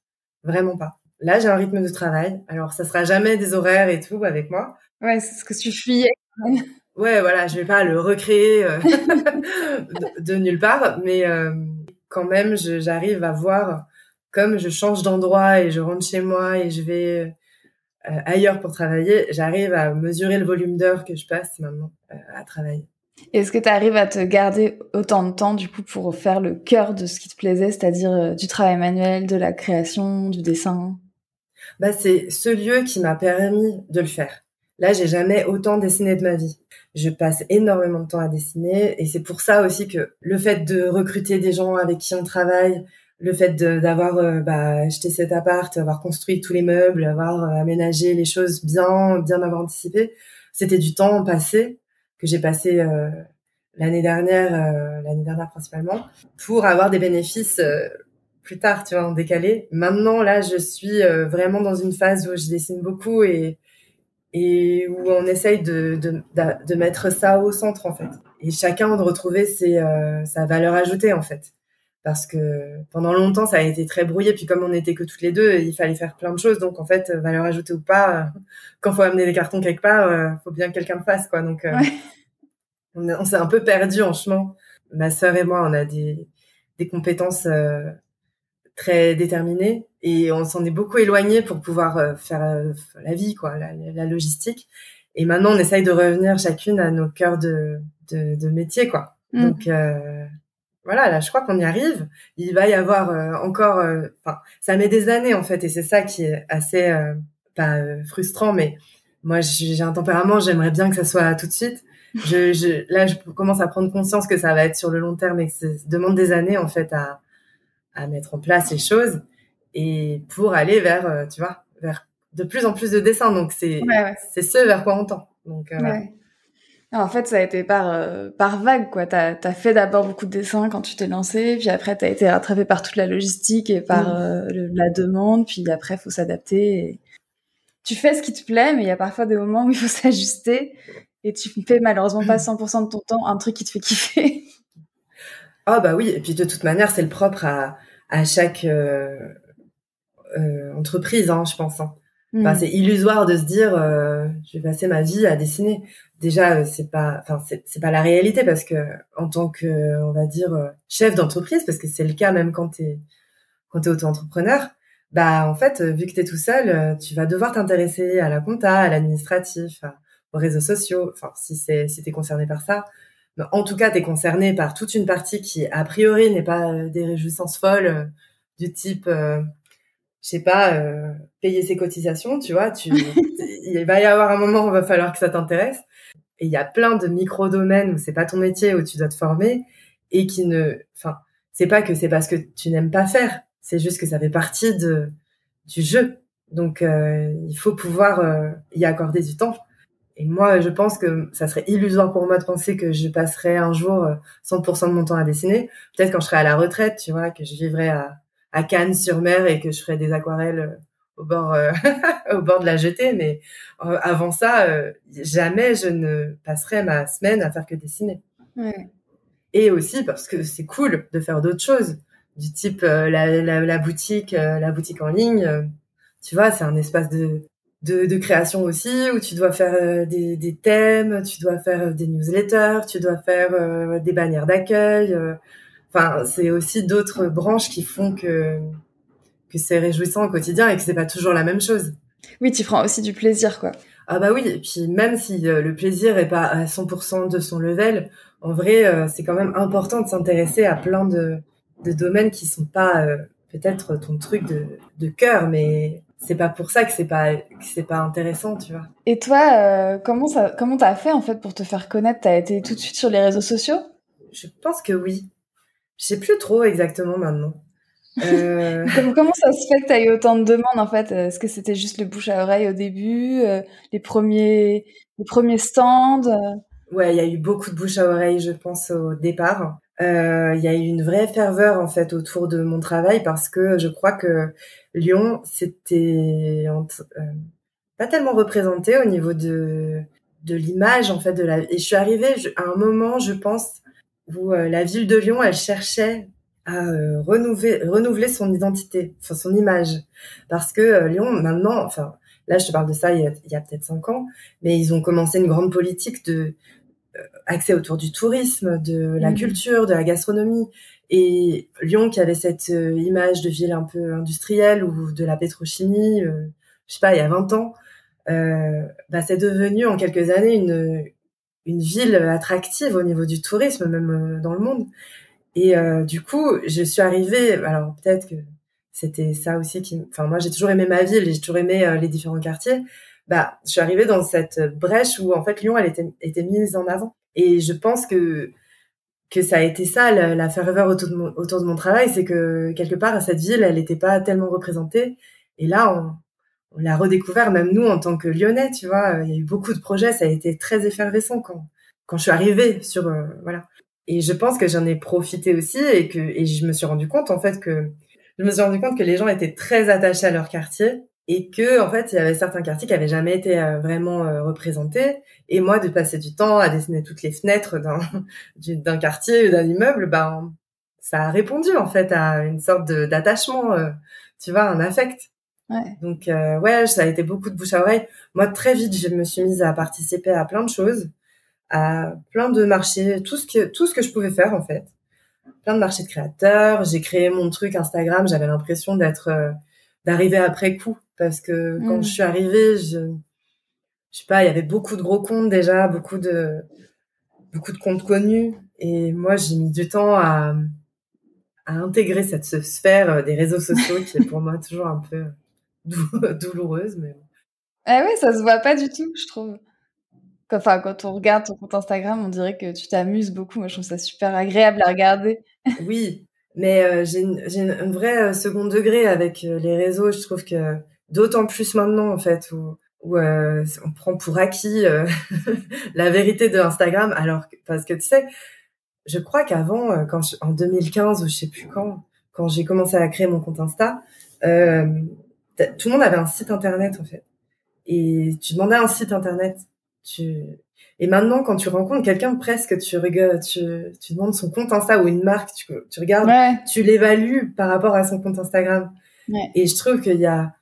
Vraiment pas. Là j'ai un rythme de travail. Alors ça sera jamais des horaires et tout avec moi. Ouais c'est ce que tu fuyais ouais, voilà, je vais pas le recréer euh, [laughs] de, nulle part, mais euh, quand même, j'arrive à voir comme je change d'endroit et je rentre chez moi et je vais euh, ailleurs pour travailler, j'arrive à mesurer le volume d'heures que je passe maintenant à travailler. Est-ce que tu arrives à te garder autant de temps du coup pour faire le cœur de ce qui te plaisait, c'est-à-dire du travail manuel, de la création, du dessin? Bah c'est ce lieu qui m'a permis de le faire. Là, j'ai jamais autant dessiné de ma vie. Je passe énormément de temps à dessiner et c'est pour ça aussi que le fait de recruter des gens avec qui on travaille, le fait d'avoir euh, bah, acheté cet appart, avoir construit tous les meubles, avoir euh, aménagé les choses bien, bien avoir anticipé, c'était du temps passé que j'ai passé euh, l'année dernière, l'année dernière principalement, pour avoir des bénéfices plus tard, tu vois, en décalé. Maintenant, là, je suis vraiment dans une phase où je dessine beaucoup et et où on essaye de, de, de, mettre ça au centre en fait. Et chacun de retrouver ses, euh, sa valeur ajoutée en fait. Parce que pendant longtemps ça a été très brouillé, puis comme on n'était que toutes les deux, il fallait faire plein de choses. Donc en fait, valeur ajoutée ou pas, euh, quand faut amener des cartons quelque part, euh, faut bien que quelqu'un le fasse quoi. Donc euh, on, on s'est un peu perdu en chemin. Ma sœur et moi, on a des, des compétences très déterminées et on s'en est beaucoup éloigné pour pouvoir euh, faire euh, la vie, quoi, la, logistique. Et maintenant, on essaye de revenir chacune à nos cœurs de, de, de métier, quoi. Mm. Donc euh, voilà, là, je crois qu'on y arrive. Il va y avoir encore, enfin, ça met des années en fait, et c'est ça qui est assez pas frustrant, mais moi, j'ai un tempérament, j'aimerais bien que ça soit tout de suite. Je, je, là, je commence à prendre conscience que ça va être sur le long terme et que ça demande des années en fait à, à mettre en place les choses et pour aller vers, euh, tu vois, vers de plus en plus de dessins. Donc c'est c'est ce vers quoi on tend. Donc euh, En fait, ça a été par euh, par vague quoi. T'as as fait d'abord beaucoup de dessins quand tu t'es lancé, puis après t'as été rattrapé par toute la logistique et par mm. la demande, puis après faut s'adapter. Tu fais ce qui te plaît, mais il y a parfois des moments où il faut [laughs] s'ajuster et tu fais malheureusement pas 100% de ton temps un truc qui te fait kiffer. Ah bah oui, et puis de toute manière c'est le propre à à chaque euh, entreprise, hein, je pense. Hein. Enfin, mm. c'est illusoire de se dire euh, je vais passer ma vie à dessiner. Déjà, euh, c'est pas, enfin, c'est pas la réalité parce que en tant que, on va dire, chef d'entreprise, parce que c'est le cas même quand t'es quand t'es auto-entrepreneur, bah en fait, vu que t'es tout seul, tu vas devoir t'intéresser à la compta, à l'administratif, aux réseaux sociaux. Enfin, si c'est si t'es concerné par ça, mais en tout cas, t'es concerné par toute une partie qui a priori n'est pas des réjouissances folles du type je sais pas, euh, payer ses cotisations, tu vois, tu, il va y avoir un moment où il va falloir que ça t'intéresse. Et il y a plein de micro-domaines où c'est pas ton métier, où tu dois te former et qui ne, enfin, c'est pas que c'est parce que tu n'aimes pas faire, c'est juste que ça fait partie de, du jeu. Donc, euh, il faut pouvoir euh, y accorder du temps. Et moi, je pense que ça serait illusoire pour moi de penser que je passerais un jour 100% de mon temps à dessiner. Peut-être quand je serai à la retraite, tu vois, que je vivrai à à Cannes sur mer et que je ferais des aquarelles euh, au bord euh, [laughs] au bord de la jetée. Mais euh, avant ça jamais je ne passerais ma semaine à faire que dessiner. Et aussi parce que c'est cool de faire d'autres choses du type la, la, la, boutique la boutique en ligne tu vois c'est un espace de, de, de création aussi où tu dois faire des, des thèmes tu dois faire des newsletters tu dois faire des bannières d'accueil Enfin, c'est aussi d'autres branches qui font que que c'est réjouissant au quotidien et que c'est pas toujours la même chose. Oui, tu prends aussi du plaisir, quoi. Ah bah oui, et puis même si euh, le plaisir est pas à 100% de son level, en vrai, euh, c'est quand même important de s'intéresser à plein de, de domaines qui sont pas euh, peut-être ton truc de, de cœur, mais c'est pas pour ça que c'est pas que c'est pas intéressant, tu vois. Et toi, comment ça, comment t'as fait en fait pour te faire connaître? T'as été tout de suite sur les réseaux sociaux? Je pense que oui. Je sais plus trop exactement maintenant. Euh... [laughs] comment, ça se fait que tu as eu autant de demandes en fait? Est-ce que c'était juste le bouche à oreille au début, euh, les premiers les premiers stands Ouais, il y a eu beaucoup de bouche à oreille, je pense au départ. euh, il y a eu une vraie ferveur en fait autour de mon travail parce que je crois que Lyon c'était euh, pas tellement représenté au niveau de de l'image en fait de la et je suis arrivée à un moment je pense où euh, la ville de Lyon elle cherchait à renouveler renouveler son identité enfin son image parce que Lyon maintenant enfin là je te parle de ça il y a, il y a peut-être cinq ans mais ils ont commencé une grande politique de accès autour du tourisme, de la mmh. culture, de la gastronomie. Et Lyon, qui avait cette euh, image de ville un peu industrielle ou de la pétrochimie, euh, je sais pas, il y a 20 ans, euh, bah, c'est devenu en quelques années une, une ville attractive au niveau du tourisme, même euh, dans le monde. Et du coup, je suis arrivée, alors peut-être que c'était ça aussi qui... Enfin, moi, j'ai toujours aimé ma ville, j'ai toujours aimé les différents quartiers. Bah, je suis arrivée dans cette brèche où, en fait, Lyon, elle était, mise en avant. Et je pense que que ça a été ça la, ferveur autour de mon, autour de mon travail, c'est que quelque part cette ville, elle n'était pas tellement représentée. Et là, on, l'a redécouvert, même nous en tant que Lyonnais, tu vois. Il y a eu beaucoup de projets, ça a été très effervescent quand quand je suis arrivée sur euh, voilà. Et je pense que j'en ai profité aussi et que et je me suis rendu compte en fait que je me suis rendu compte que les gens étaient très attachés à leur quartier et que en fait il y avait certains quartiers qui avaient jamais été euh, vraiment euh, représentés et moi de passer du temps à dessiner toutes les fenêtres d'un [laughs] d'un quartier ou d'un immeuble ben ça a répondu en fait à une sorte d'attachement euh, tu vois un affect ouais. donc ouais ça a été beaucoup de bouche à oreille moi très vite je me suis mise à participer à plein de choses à plein de marchés tout ce que tout ce que je pouvais faire en fait plein de marchés de créateurs j'ai créé mon truc Instagram j'avais l'impression d'être d'arriver après coup parce que quand mm. je suis arrivée, je, je sais pas, il y avait beaucoup de gros comptes déjà, beaucoup de, beaucoup de comptes connus. Et moi, j'ai mis du temps à, à intégrer cette sphère des réseaux sociaux qui est pour moi toujours un peu [laughs] douloureuse. Mais... Ah ouais, ça se voit pas du tout, je trouve. Enfin, quand on regarde ton compte Instagram, on dirait que tu t'amuses beaucoup. Moi, je trouve ça super agréable à regarder. [laughs] Oui, mais euh, j'ai une, une, un vrai euh, second degré avec euh, les réseaux. Je trouve que D'autant plus maintenant, en fait, où, où euh, on prend pour acquis euh, [laughs] la vérité de Instagram. Alors, parce que tu sais, je crois qu'avant, quand en 2015 ou je sais plus quand, quand j'ai commencé à créer mon compte Insta, euh, tout le monde avait un site internet en fait. Et tu demandais un site internet. Tu... Et maintenant, quand tu rencontres quelqu'un, presque tu regardes, tu, tu demandes son compte Insta ou une marque, tu, tu regardes, tu l'évalues par rapport à son compte Instagram. Ouais. Et je trouve qu'il y a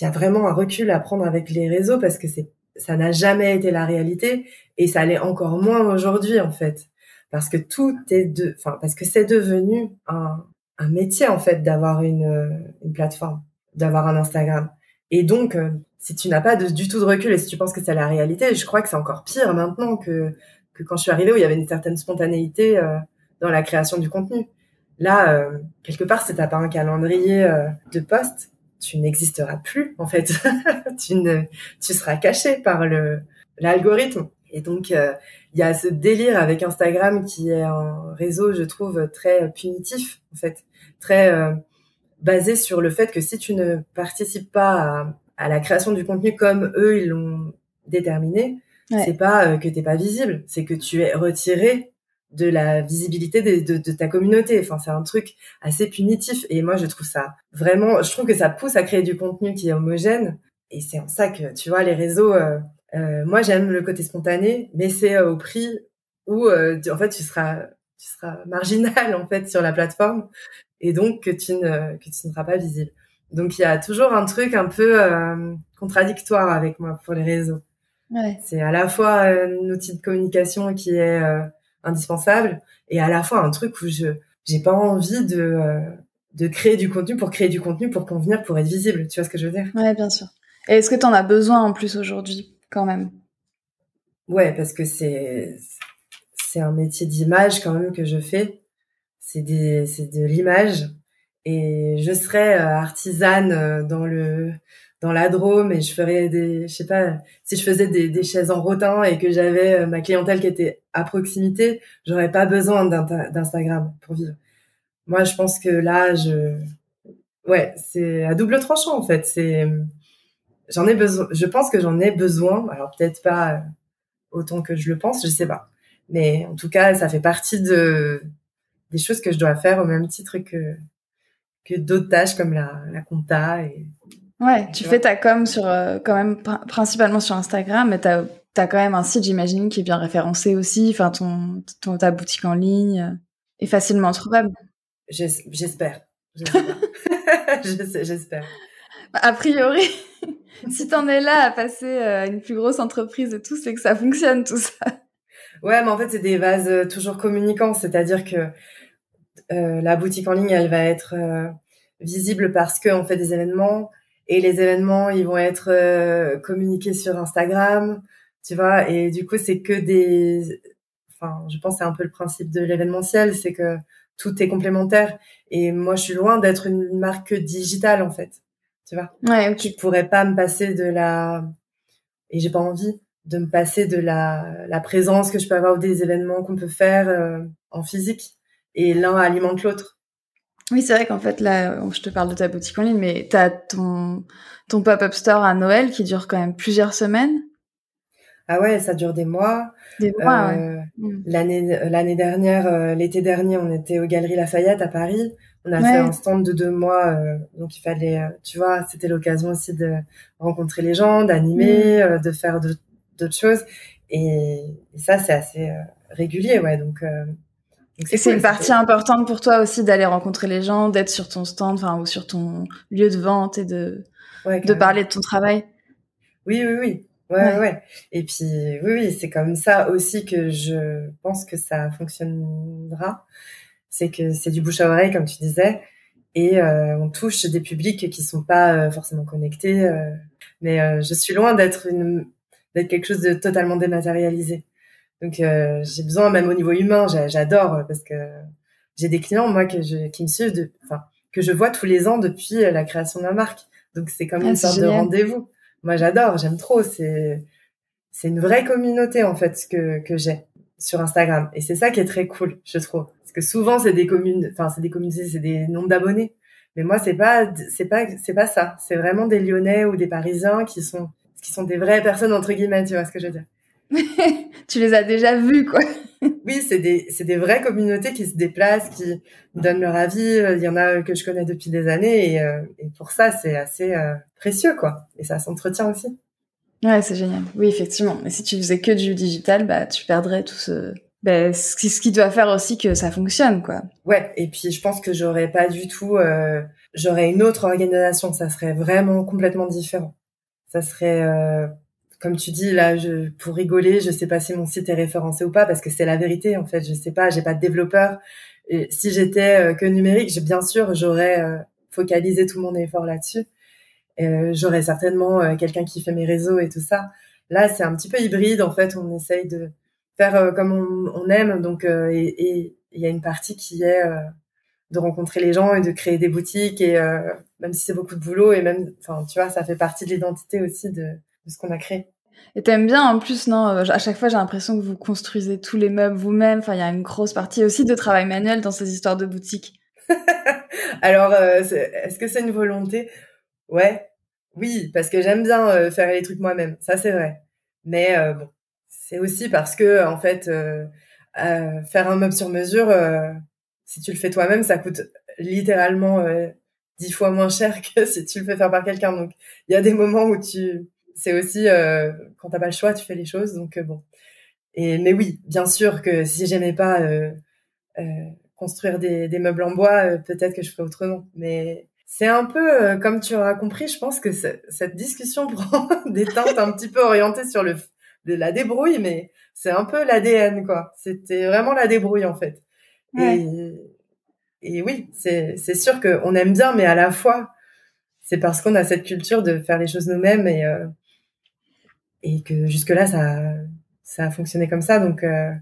il y a vraiment un recul à prendre avec les réseaux parce que c'est ça n'a jamais été la réalité et ça l'est encore moins aujourd'hui en fait parce que tout est de enfin parce que c'est devenu un, un métier en fait d'avoir une, une plateforme d'avoir un Instagram et donc euh, si tu n'as pas de, du tout de recul et si tu penses que c'est la réalité je crois que c'est encore pire maintenant que que quand je suis arrivée où il y avait une certaine spontanéité euh, dans la création du contenu là euh, quelque part si t'as pas un calendrier de posts tu n'existeras plus en fait. [laughs] tu ne, tu seras caché par le l'algorithme. Et donc euh, il y a ce délire avec Instagram qui est un réseau, je trouve, très punitif en fait, très euh, basé sur le fait que si tu ne participes pas à, à la création du contenu comme eux ils l'ont déterminé, c'est pas euh, que t'es pas visible, c'est que tu es retiré de la visibilité de, de, ta communauté. Enfin, c'est un truc assez punitif. Et moi, je trouve ça vraiment, je trouve que ça pousse à créer du contenu qui est homogène. Et c'est en ça que, tu vois, les réseaux, euh, euh, moi, j'aime le côté spontané, mais c'est euh, au prix où, en fait, tu seras, tu seras marginal, [laughs] en fait, sur la plateforme. Et donc, que tu ne, que tu ne seras pas visible. Donc, il y a toujours un truc un peu contradictoire avec moi pour les réseaux. Ouais. C'est à la fois un outil de communication qui est indispensable et à la fois un truc où je j'ai pas envie de euh, de créer du contenu pour créer du contenu pour convenir pour être visible tu vois ce que je veux dire? Ouais bien sûr et est-ce que tu en as besoin en plus aujourd'hui quand même? Ouais parce que c'est c'est un métier d'image quand même que je fais c'est c'est de l'image et je serais euh, artisane euh, dans le dans la Drôme et je ferais des, je sais pas, si je faisais des, des chaises en rotin et que j'avais euh, ma clientèle qui était à proximité, j'aurais pas besoin d'Instagram pour vivre. Moi, je pense que là, je, ouais, c'est à double tranchant en fait. C'est, j'en ai besoin. Je pense que j'en ai besoin. Alors peut-être pas autant que je le pense, je sais pas. Mais en tout cas, ça fait partie de des choses que je dois faire au même titre que que d'autres tâches comme la, la compta et ouais tu, fais ta com sur euh, quand même principalement sur Instagram mais t'as as quand même un site j'imagine qui est bien référencé aussi enfin ton, ton ta boutique en ligne est facilement trouvable. J'espère. [laughs] [laughs] J'espère. A priori [laughs] si t'en es là à passer euh, une plus grosse entreprise et tout c'est que ça fonctionne tout ça. Ouais, mais en fait, c'est des vases euh, toujours communicants, c'est-à-dire que euh, la boutique en ligne, elle va être euh, visible parce qu'on fait des événements et les événements, ils vont être euh, communiqués sur Instagram, tu vois, et du coup, c'est que des... Enfin, je pense c'est un peu le principe de l'événementiel, c'est que tout est complémentaire. Et moi, je suis loin d'être une marque digitale, en fait, tu vois. Ouais, ok. Je pourrais pas me passer de la... Et j'ai pas envie de me passer de la, la présence que je peux avoir ou des événements qu'on peut faire euh, en physique. Et l'un alimente l'autre. Oui, c'est vrai qu'en fait, là, je te parle de ta boutique en ligne, mais tu as ton, ton pop-up store à Noël qui dure quand même plusieurs semaines. Ah ouais, ça dure des mois. Des mois, euh, mm. L'année, l'année dernière, euh, l'été dernier, on était aux Galeries Lafayette à Paris. On a fait un stand de deux mois, euh, donc il fallait, tu vois, c'était l'occasion aussi de rencontrer les gens, d'animer, mm. de faire d'autres choses. Et, ça, c'est assez régulier, ouais. Donc, euh, et c'est une partie importante pour toi aussi d'aller rencontrer les gens, d'être sur ton stand, enfin ou sur ton lieu de vente et de de parler de ton travail. Oui, oui, oui. Ouais, ouais, Et puis, oui, oui, c'est comme ça aussi que je pense que ça fonctionnera. C'est que c'est du bouche à oreille, comme tu disais, et euh, on touche des publics qui sont pas forcément connectés. mais je suis loin d'être une d'être quelque chose de totalement dématérialisé. Donc euh, j'ai besoin, même au niveau humain, j'adore parce que j'ai des clients moi que je, qui me suivent, de, enfin que je vois tous les ans depuis la création de ma marque. Donc c'est comme ah, une sorte de rendez-vous. Moi j'adore, j'aime trop. C'est c'est une vraie communauté en fait que que j'ai sur Instagram et c'est ça qui est très cool, je trouve. Parce que souvent c'est des communes, enfin c'est des communautés, c'est des nombres d'abonnés. Mais moi c'est pas c'est pas c'est pas ça. C'est vraiment des Lyonnais ou des Parisiens qui sont qui sont des vraies personnes entre guillemets, tu vois ce que je veux dire. [laughs] tu les as déjà vus, quoi. oui, c'est des, c'est des vraies communautés qui se déplacent, qui donnent leur avis. Il y en a que je connais depuis des années et, euh, et pour ça, c'est assez euh, précieux, quoi. Et ça s'entretient aussi. Ouais, c'est génial. Oui, effectivement. Mais si tu faisais que du digital, bah, tu perdrais tout ce, bah, ce, qui, ce qui doit faire aussi que ça fonctionne, quoi. Ouais. Et puis, je pense que j'aurais pas du tout, euh, j'aurais une autre organisation. Ça serait vraiment complètement différent ça serait euh, comme tu dis là je, pour rigoler je sais pas si mon site est référencé ou pas parce que c'est la vérité en fait. Je sais pas j'ai pas de développeur. Si j'étais euh, que numérique bien sûr j'aurais euh, focalisé tout mon effort là-dessus. J'aurais certainement quelqu'un qui fait mes réseaux et tout ça. Là c'est un petit peu hybride en fait. On essaye de faire comme on, aime. Donc et il y a une partie qui est de rencontrer les gens et de créer des boutiques et euh, même si c'est beaucoup de boulot et même enfin tu vois ça fait partie de l'identité aussi de, de ce qu'on a créé et t'aimes bien en plus non euh, à chaque fois j'ai l'impression que vous construisez tous les meubles vous-même. Enfin il y a une grosse partie aussi de travail manuel dans ces histoires de boutiques. [laughs] Alors euh, est-ce que c'est une volonté? Ouais. Oui parce que j'aime bien faire les trucs moi-même. Ça c'est vrai. Mais bon c'est aussi parce que en fait faire un meuble sur mesure si tu le fais toi-même, ça coûte littéralement euh, dix fois moins cher que [laughs] si tu le fais faire par quelqu'un. Donc, il y a des moments où tu, c'est aussi euh, quand t'as pas le choix, tu fais les choses. Donc euh, bon. Et mais oui, bien sûr que si j'aimais pas euh, construire des, des, meubles en bois, peut-être que je ferais autrement. Mais c'est un peu comme tu auras compris. Je pense que cette discussion [laughs] prend des teintes un petit peu orientées sur le de la débrouille, mais c'est un peu l'ADN quoi. C'était vraiment la débrouille en fait. Et, et oui, c'est, c'est sûr qu'on aime bien, mais à la fois, c'est parce qu'on a cette culture de faire les choses nous-mêmes et, euh, et que jusque-là, ça, ça a fonctionné comme ça. Donc, euh,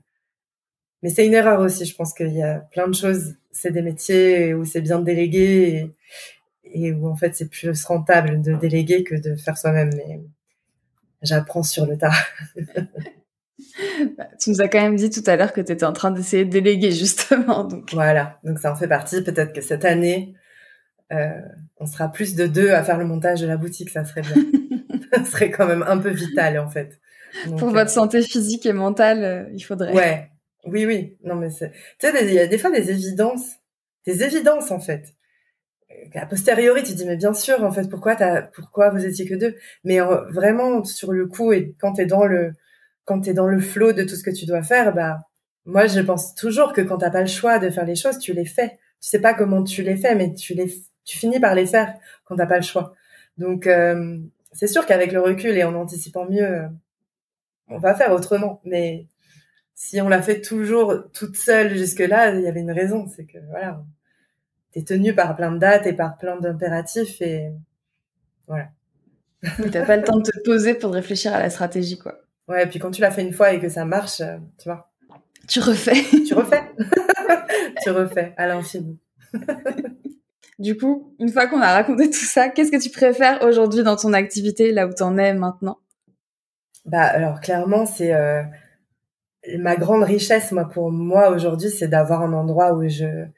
mais c'est une erreur aussi. Je pense qu'il y a plein de choses. C'est des métiers où c'est bien de déléguer et, et où en fait c'est plus rentable de déléguer que de faire soi-même. Mais j'apprends sur le tas. [laughs] Bah, tu nous as quand même dit tout à l'heure que tu étais en train d'essayer de déléguer justement. Donc. Voilà, donc ça en fait partie. Peut-être que cette année, euh, on sera plus de deux à faire le montage de la boutique, ça serait bien. [laughs] [laughs] serait quand même un peu vital en fait. Pour votre euh, santé physique et mentale, euh, il faudrait. Ouais, Oui, oui. Non, mais tu sais, il y a des fois des évidences, des évidences en fait. A posteriori, tu dis mais bien sûr, en fait, pourquoi t'as, pourquoi vous étiez que deux? Mais vraiment sur le coup et quand t'es dans le, quand t'es dans le flot de tout ce que tu dois faire, bah moi je pense toujours que quand t'as pas le choix de faire les choses, tu les fais. Tu sais pas comment tu les fais, mais tu les, tu finis par les faire quand t'as pas le choix. Donc euh, c'est sûr qu'avec le recul et en anticipant mieux, on va faire autrement. Mais si on l'a fait toujours toute seule jusque-là, il y avait une raison. C'est que, voilà, t'es tenu par plein de dates et par plein d'impératifs et voilà. t'as pas le temps de te poser pour réfléchir à la stratégie, quoi. Ouais, et puis quand tu l'as fait une fois et que ça marche, euh, tu vois. Tu refais. tu refais. [laughs] tu refais à l'infini. [laughs] du coup, une fois qu'on a raconté tout ça, qu'est-ce que tu préfères aujourd'hui dans ton activité, là où t'en es maintenant? Bah alors clairement c'est euh, ma grande richesse moi pour moi aujourd'hui c'est d'avoir un endroit où je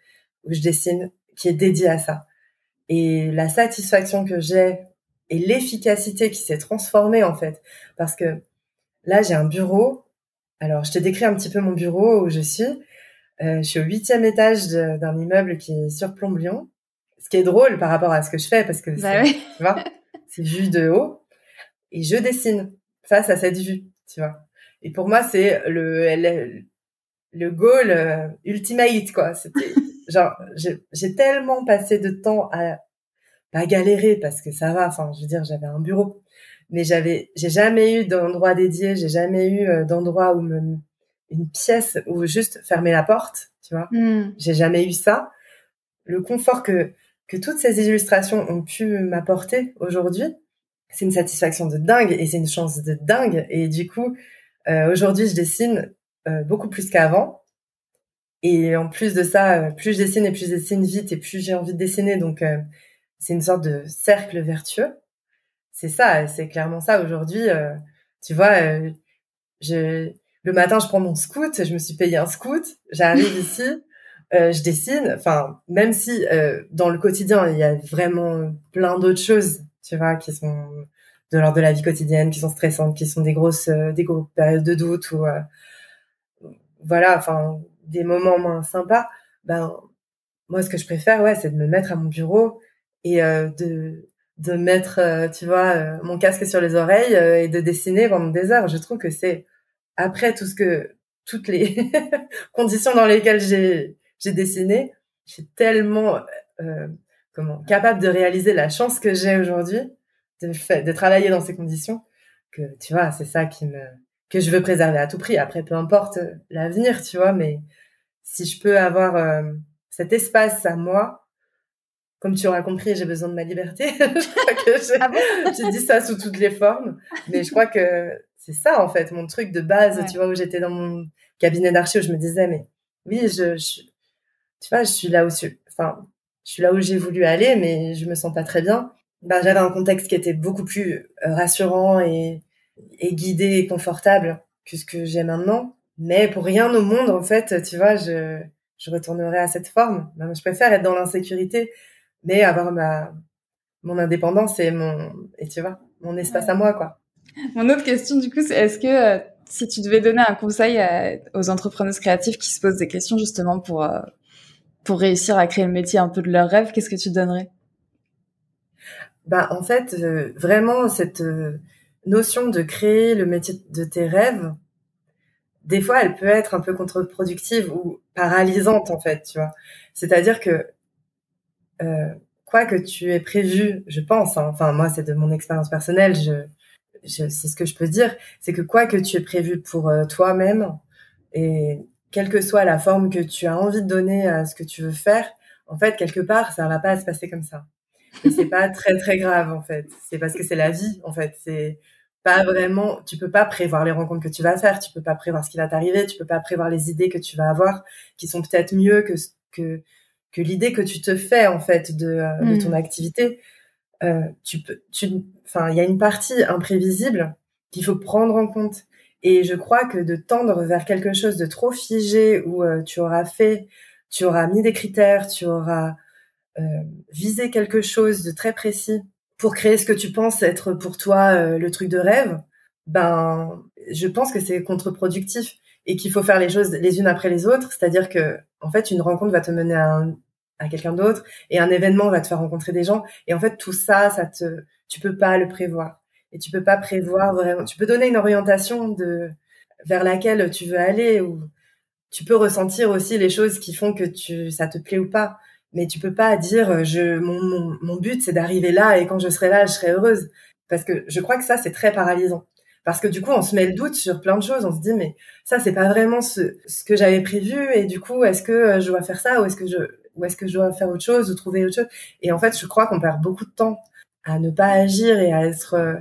dessine qui est dédié à ça. Et la satisfaction que j'ai et l'efficacité qui s'est transformée en fait. Parce que là j'ai un bureau. Alors je te décris un petit peu mon bureau où je suis. Euh, je suis au huitième étage d'un immeuble qui est sur Plombion ce qui est drôle par rapport à ce que je fais parce que bah tu vois c'est vu de haut et je dessine face à cette vue, tu vois. Et pour moi, c'est le, le, le goal euh, ultimate, quoi. C'était [laughs] genre, j'ai tellement passé de temps à pas galérer parce que ça va. Enfin, je veux dire, j'avais un bureau, mais j'avais, j'ai jamais eu d'endroit dédié, j'ai jamais eu euh, d'endroit où me, une pièce où juste fermer la porte, tu vois. Hmm. J'ai jamais eu ça. Le confort que que toutes ces illustrations ont pu m'apporter aujourd'hui, c'est une satisfaction de dingue et c'est une chance de dingue. Et du coup, euh, aujourd'hui, je dessine euh, beaucoup plus qu'avant. Et en plus de ça, euh, plus je dessine et plus je dessine vite et plus j'ai envie de dessiner. Donc, c'est une sorte de cercle vertueux. C'est ça, c'est clairement ça. Aujourd'hui, tu vois, je, le matin, je prends mon scout, je me suis payé un scout, j'arrive [laughs] ici, je dessine. Enfin, même si dans le quotidien, il y a vraiment plein d'autres choses tu vois, qui sont de l'ordre de la vie quotidienne, qui sont stressantes, qui sont des grosses, euh, des grosses périodes de doute ou euh, voilà, enfin des moments moins sympas. Ben moi, ce que je préfère, ouais, c'est de me mettre à mon bureau et euh, de de mettre, tu vois, mon casque sur les oreilles et de dessiner pendant des heures. Je trouve que c'est après tout ce que toutes les [laughs] conditions dans lesquelles j'ai j'ai dessiné, j'ai tellement comment capable de réaliser la chance que j'ai aujourd'hui de, de travailler dans ces conditions que tu vois c'est ça qui me que je veux préserver à tout prix. Après peu importe l'avenir tu vois mais si je peux avoir euh, cet espace à moi comme tu auras compris j'ai besoin de ma liberté. [laughs] Je ah j'ai dit ça sous toutes les formes mais je crois que c'est ça en fait mon truc de base tu vois où j'étais dans mon cabinet d'archi où je me disais mais oui je, je tu vois je suis là où je, enfin je suis là où j'ai voulu aller, mais je me sens pas très bien. Bah, j'avais un contexte qui était beaucoup plus euh, rassurant et, et guidé et confortable que ce que j'ai maintenant. Mais pour rien au monde, en fait, tu vois, je, je retournerai à cette forme. je préfère être dans l'insécurité, mais avoir ma, mon indépendance et mon, et tu vois, mon espace à moi, quoi. Mon autre question, du coup, c'est est-ce que euh, si tu devais donner un conseil aux entrepreneurs créatifs qui se posent des questions justement pour, euh, pour réussir à créer le métier un peu de leur rêve, qu'est-ce que tu donnerais? Bah en fait, euh, vraiment cette euh, notion de créer le métier de tes rêves, des fois elle peut être un peu contre-productive ou paralysante en fait, tu vois. C'est-à-dire que euh, quoi que tu aies prévu, je pense, hein, enfin moi c'est de mon expérience personnelle, je, je c'est ce que je peux dire, c'est que quoi que tu aies prévu pour euh, toi-même et quelle que soit la forme que tu as envie de donner à ce que tu veux faire, en fait, quelque part, ça va pas se passer comme ça. Et c'est pas très très grave en fait. C'est parce que c'est la vie en fait. C'est pas vraiment. Tu peux pas prévoir les rencontres que tu vas faire. Tu peux pas prévoir ce qui va t'arriver. Tu peux pas prévoir les idées que tu vas avoir, qui sont peut-être mieux que que que l'idée que tu te fais en fait de, euh, de ton mm. activité. Euh, tu peux. Tu. Enfin, il y a une partie imprévisible qu'il faut prendre en compte. Et je crois que de tendre vers quelque chose de trop figé où euh, tu auras fait, tu auras mis des critères, tu auras euh, visé quelque chose de très précis pour créer ce que tu penses être pour toi euh, le truc de rêve, ben je pense que c'est contre-productif. et qu'il faut faire les choses les unes après les autres. C'est-à-dire que, en fait, une rencontre va te mener à, à quelqu'un d'autre et un événement va te faire rencontrer des gens. Et en fait, tout ça, ça te, tu peux pas le prévoir. Et tu peux pas prévoir vraiment. Tu peux donner une orientation de vers laquelle tu veux aller ou tu peux ressentir aussi les choses qui font que tu ça te plaît ou pas. Mais tu peux pas dire je mon, mon, mon but c'est d'arriver là et quand je serai là je serai heureuse parce que je crois que ça c'est très paralysant parce que du coup on se met le doute sur plein de choses on se dit mais ça c'est pas vraiment ce, ce que j'avais prévu et du coup est-ce que euh, je dois faire ça ou est-ce que je ou est-ce que je dois faire autre chose ou trouver autre chose? Et en fait je crois qu'on perd beaucoup de temps à ne pas agir et à être euh,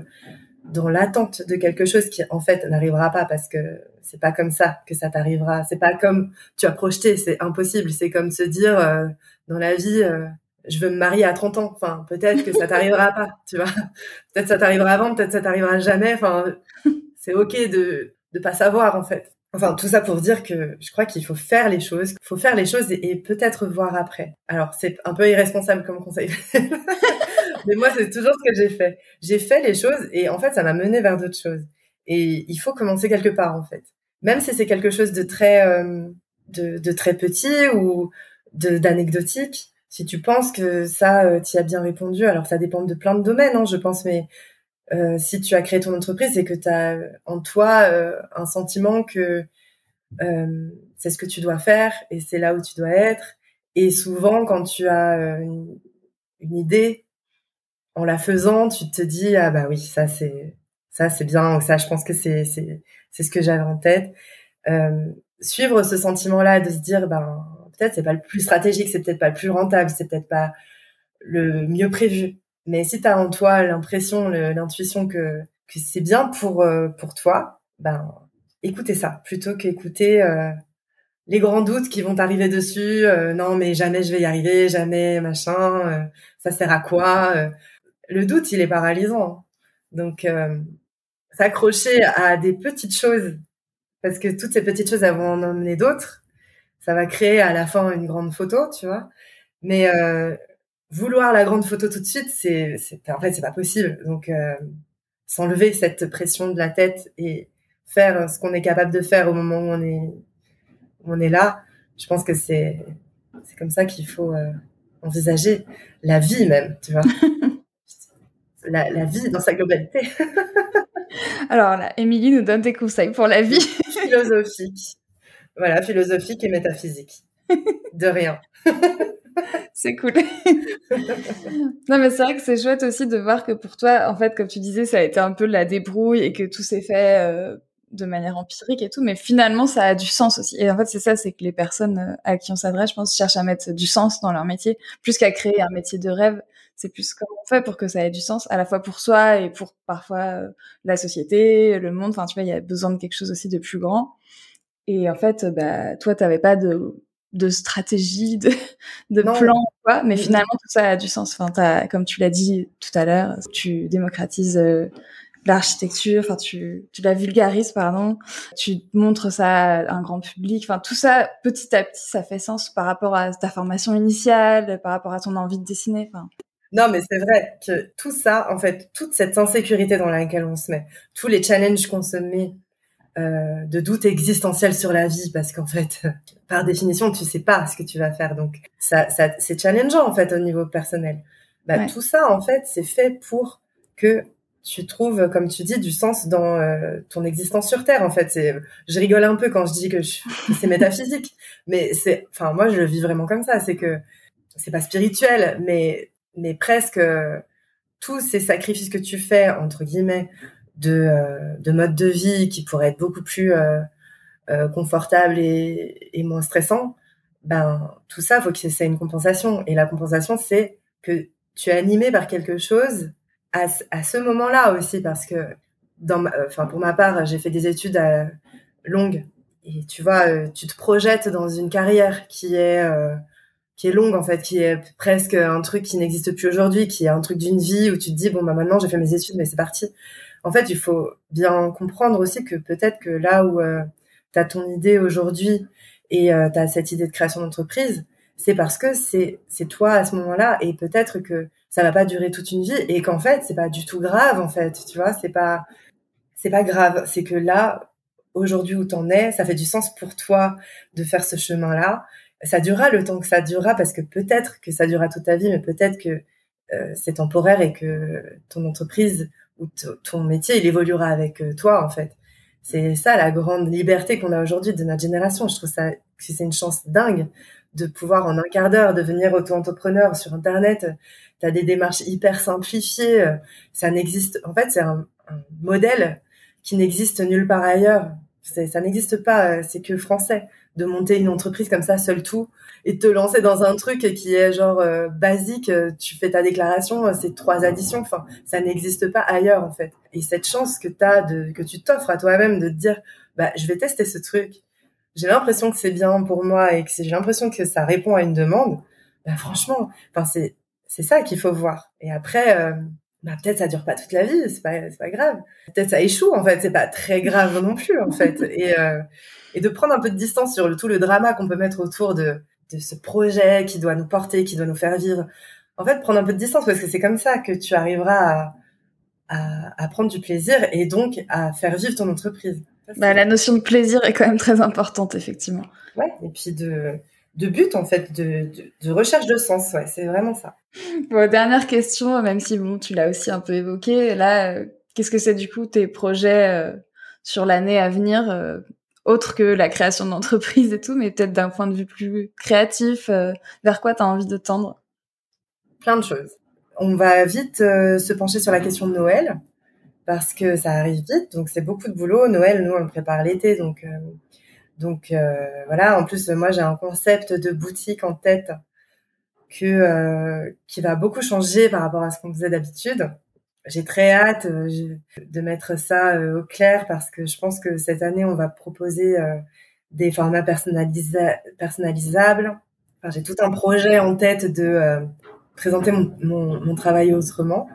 dans l'attente de quelque chose qui en fait n'arrivera pas parce que c'est pas comme ça que ça t'arrivera c'est pas comme tu as projeté c'est impossible c'est comme se dire euh, dans la vie je veux me marier à 30 ans. Enfin, peut-être que ça t'arrivera pas, [laughs] tu vois. Peut-être ça t'arrivera avant, peut-être ça t'arrivera jamais. Enfin, c'est ok de de pas savoir en fait. Enfin, tout ça pour dire que je crois qu'il faut faire les choses, faut faire les choses et, peut-être voir après. Alors, c'est un peu irresponsable comme conseil. [laughs] Mais moi, c'est toujours ce que j'ai fait. J'ai fait les choses et en fait, ça m'a mené vers d'autres choses. Et il faut commencer quelque part en fait. Même si c'est quelque chose de très euh, de, très petit ou d'anecdotique, si tu penses que ça, euh, tu as bien répondu, alors ça dépend de plein de domaines, hein, je pense, mais euh, si tu as créé ton entreprise, c'est que tu as en toi euh, un sentiment que euh, c'est ce que tu dois faire et c'est là où tu dois être. Et souvent, quand tu as une, une, idée, en la faisant, tu te dis ah bah oui, ça c'est ça c'est bien, ça je pense que c'est c'est c'est ce que j'avais en tête. suivre ce sentiment-là de se dire ben peut-être c'est pas le plus stratégique, c'est peut-être pas le plus rentable, c'est peut-être pas le mieux prévu. Mais si tu as en toi l'impression, l'intuition que, que c'est bien pour euh, pour toi, ben écoutez ça plutôt qu'écouter euh, les grands doutes qui vont t'arriver dessus. Euh, non, mais jamais je vais y arriver, jamais machin. ça sert à quoi Le doute, il est paralysant. Donc s'accrocher à des petites choses parce que toutes ces petites choses elles vont en emmener d'autres ça va créer à la fin une grande photo, tu vois. Mais euh, vouloir la grande photo tout de suite, c'est, en fait, c'est pas possible. Donc, euh, s'enlever cette pression de la tête et faire ce qu'on est capable de faire au moment où on est, où on est là, je pense que c'est, c'est comme ça qu'il faut euh, envisager la vie même, tu vois. [laughs] la, la vie dans sa globalité. [laughs] Alors là, Émilie nous donne des conseils pour la vie. [laughs] Philosophique. Voilà, philosophique et métaphysique. De rien. [laughs] c'est cool. [laughs] non, mais c'est vrai que c'est chouette aussi de voir que pour toi, en fait, comme tu disais, ça a été un peu la débrouille et que tout s'est fait euh, de manière empirique et tout, mais finalement, ça a du sens aussi. Et en fait, c'est ça, c'est que les personnes euh, à qui on s'adresse, je pense, cherchent à mettre du sens dans leur métier, plus qu'à créer un métier de rêve. C'est plus comment on fait pour que ça ait du sens, à la fois pour soi et pour parfois euh, la société, le monde. Enfin, tu vois, il y a besoin de quelque chose aussi de plus grand. Et en fait, bah, toi, tu n'avais pas de, de stratégie, de, de plan, quoi. Mais finalement, tout ça a du sens. Enfin, comme tu l'as dit tout à l'heure, tu démocratises euh, l'architecture, enfin, tu, tu la vulgarises, pardon. Tu montres ça à un grand public. Enfin, tout ça, petit à petit, ça fait sens par rapport à ta formation initiale, par rapport à ton envie de dessiner. Enfin. Non, mais c'est vrai que tout ça, en fait, toute cette insécurité dans laquelle on se met, tous les challenges qu'on se met, euh, de doute existentiel sur la vie parce qu'en fait, [laughs] par définition, tu sais pas ce que tu vas faire. Donc, ça, ça c'est challengeant en fait au niveau personnel. Bah, Tout ça, en fait, c'est fait pour que tu trouves, comme tu dis, du sens dans euh, ton existence sur Terre. En fait, c'est, je rigole un peu quand je dis que, que c'est métaphysique, [laughs] mais c'est, enfin, moi, je le vis vraiment comme ça. C'est que c'est pas spirituel, mais mais presque euh, tous ces sacrifices que tu fais entre guillemets de, euh, de mode de vie qui pourrait être beaucoup plus euh, euh, confortable et, et, moins stressant, ben tout ça, faut que c'est une compensation. Et la compensation, c'est que tu es animé par quelque chose à, à ce moment-là aussi, parce que dans, enfin pour ma part, j'ai fait des études à, longues et tu vois, tu te projettes dans une carrière qui est qui est longue en fait, qui est presque un truc qui n'existe plus aujourd'hui, qui est un truc d'une vie où tu te dis bon bah maintenant j'ai fait mes études mais c'est parti en fait, il faut bien comprendre aussi que peut-être que là où euh, tu as ton idée aujourd'hui et euh, tu as cette idée de création d'entreprise, c'est parce que c'est c'est toi à ce moment-là et peut-être que ça va pas durer toute une vie et qu'en fait, c'est pas du tout grave en fait, tu vois, c'est pas c'est pas grave, c'est que là aujourd'hui où t'en es, ça fait du sens pour toi de faire ce chemin-là. Ça durera le temps que ça durera parce que peut-être que ça durera toute ta vie, mais peut-être que euh, c'est temporaire et que ton entreprise ton métier, il évoluera avec euh, toi en fait. C'est ça la grande liberté qu'on a aujourd'hui de notre génération. Je trouve ça c'est une chance dingue de pouvoir en un quart d'heure devenir auto-entrepreneur sur Internet. Tu as des démarches hyper simplifiées. Ça n'existe. En fait, c'est un, un, modèle qui n'existe nulle part ailleurs. Ça n'existe pas. C'est que français de monter une entreprise comme ça, seul tout, et te lancer dans un truc qui est genre euh, basique. Tu fais ta déclaration, c'est trois additions. Enfin, ça n'existe pas ailleurs en fait. Et cette chance que t'as de que tu t'offres à toi-même de te dire, bah, je vais tester ce truc j'ai l'impression que c'est bien pour moi et que j'ai l'impression que ça répond à une demande, bah franchement, enfin c'est c'est ça qu'il faut voir. Et après, euh, bah peut-être ça dure pas toute la vie, c'est pas c'est pas grave. Peut-être ça échoue en fait, c'est pas très grave non plus en fait. [laughs] Et euh, et de prendre un peu de distance sur le, tout le drama qu'on peut mettre autour de de ce projet qui doit nous porter, qui doit nous faire vivre. En fait, prendre un peu de distance parce que c'est comme ça que tu arriveras à, à, à prendre du plaisir et donc à faire vivre ton entreprise. Bah, la notion de plaisir est quand même très importante, effectivement. Ouais, et puis de, de but, en fait, de, de, recherche de sens, ouais, c'est vraiment ça. Bon, dernière question, même si bon, tu l'as aussi un peu évoqué, là, euh, qu'est-ce que c'est du coup tes projets euh, sur l'année à venir, euh, autre que la création d'entreprise et tout, mais peut-être d'un point de vue plus créatif, vers quoi tu as envie de tendre? Plein de choses. On va vite se pencher sur la question de Noël parce que ça arrive vite, donc c'est beaucoup de boulot. Noël, nous, on le prépare l'été, donc donc euh, voilà. En plus, moi, j'ai un concept de boutique en tête que euh, qui va beaucoup changer par rapport à ce qu'on faisait d'habitude. J'ai très hâte de mettre ça au clair parce que je pense que cette année, on va proposer des formats personnalisables. Enfin, j'ai tout un projet en tête de présenter mon, travail autrement.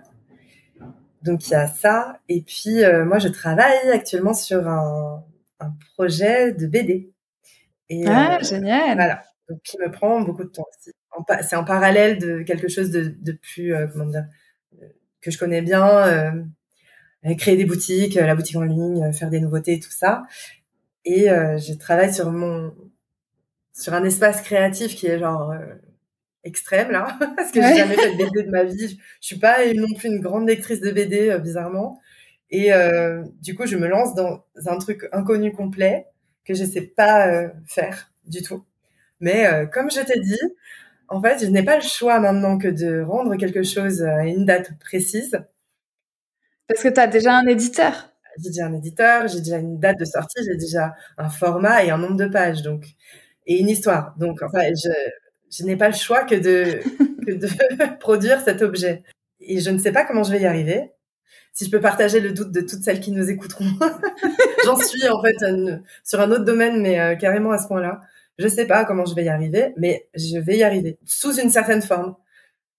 Donc il y a ça. Et puis euh, moi je travaille actuellement sur un, un projet de BD. Et, ah euh, génial. Voilà. Donc qui me prend beaucoup de temps aussi. C'est en parallèle de quelque chose de, de plus euh, comment dire que je connais bien. créer des boutiques, la boutique en ligne, faire des nouveautés, tout ça. Et je travaille sur mon sur un espace créatif qui est genre extrême là [laughs] parce que j'ai jamais fait de BD de ma vie. Je suis pas non plus une grande lectrice de BD euh, bizarrement et euh, du coup je me lance dans un truc inconnu complet que je sais pas euh, faire du tout. Mais comme je t'ai dit, en fait, je n'ai pas le choix maintenant que de rendre quelque chose à une date précise. Parce que tu as déjà un éditeur. J'ai déjà un éditeur, j'ai déjà une date de sortie, j'ai déjà un format et un nombre de pages donc et une histoire. Donc enfin je je n'ai pas le choix que de, [laughs] que de [laughs] produire cet objet. Et je ne sais pas comment je vais y arriver. Si je peux partager le doute de toutes celles qui nous écouteront. [laughs] J'en suis en fait sur un autre domaine, mais euh, carrément à ce point-là. Je sais pas comment je vais y arriver, mais je vais y arriver sous une certaine forme.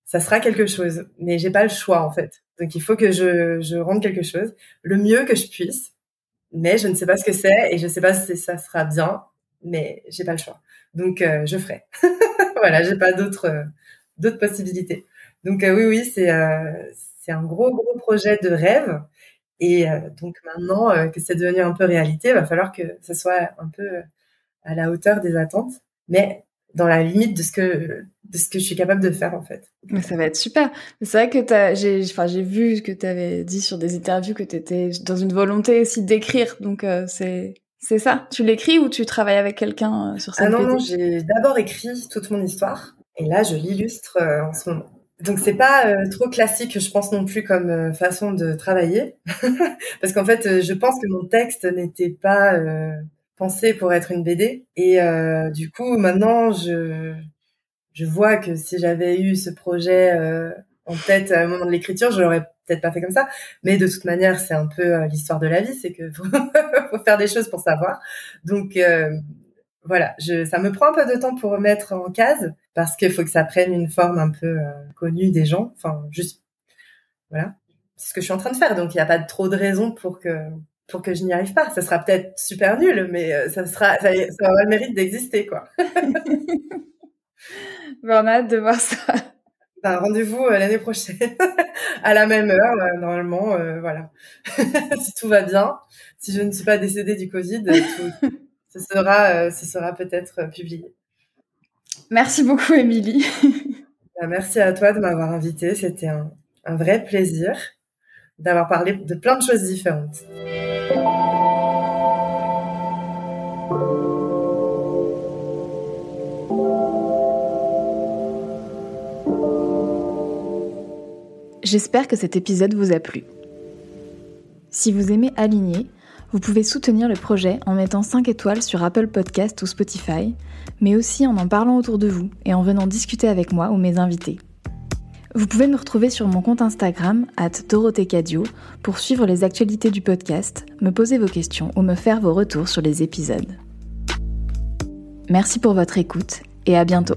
Ça sera quelque chose, mais j'ai pas le choix en fait. Donc il faut que je, rende quelque chose le mieux que je puisse, mais je ne sais pas ce que c'est et je sais pas si ça sera bien, mais j'ai pas le choix. Donc euh, je ferai. [laughs] voilà, j'ai pas d'autres d'autres possibilités. Donc euh, oui, oui, c'est c'est un gros gros projet de rêve. Et donc maintenant que c'est devenu un peu réalité, il va falloir que ce soit un peu à la hauteur des attentes, mais dans la limite de ce que de ce que je suis capable de faire en fait. Mais ça va être super. C'est vrai que j'ai enfin j'ai vu que tu avais dit sur des interviews que tu étais dans une volonté aussi d'écrire. Donc c'est c'est ça Tu l'écris ou tu travailles avec quelqu'un euh, sur cette Ah non, non, j'ai d'abord écrit toute mon histoire et là je l'illustre euh, en ce moment. Donc c'est pas euh, trop classique, je pense non plus comme façon de travailler, [laughs] parce qu'en fait je pense que mon texte n'était pas pensé pour être une BD et du coup maintenant je je vois que si j'avais eu ce projet en tête un moment de l'écriture, je l'aurais peut-être pas fait comme ça, mais de toute manière, c'est un peu euh, l'histoire de la vie, c'est que [laughs] faut, faire des choses pour savoir. Donc euh, voilà, ça me prend un peu de temps pour remettre en case parce qu'il faut que ça prenne une forme un peu euh, connue des gens. Enfin, juste voilà, c'est ce que je suis en train de faire. Donc il n'y a pas trop de raisons pour que pour que je n'y arrive pas. Ça sera peut-être super nul, mais ça sera ça, ça aura le mérite d'exister quoi. [laughs] bon, on a hâte de voir ça. Bah, rendez-vous l'année prochaine [laughs] à la même heure, normalement, voilà. [laughs] si tout va bien, si je ne suis pas décédée du Covid, tout, ce sera, ce sera peut-être publié. Merci beaucoup, Émilie. Bah, merci à toi de m'avoir invitée. C'était un, un vrai plaisir d'avoir parlé de plein de choses différentes. J'espère que cet épisode vous a plu. Si vous aimez Aligner, vous pouvez soutenir le projet en mettant 5 étoiles sur Apple Podcast ou Spotify, mais aussi en en parlant autour de vous et en venant discuter avec moi ou mes invités. Vous pouvez me retrouver sur mon compte Instagram, at Cadio, pour suivre les actualités du podcast, me poser vos questions ou me faire vos retours sur les épisodes. Merci pour votre écoute et à bientôt.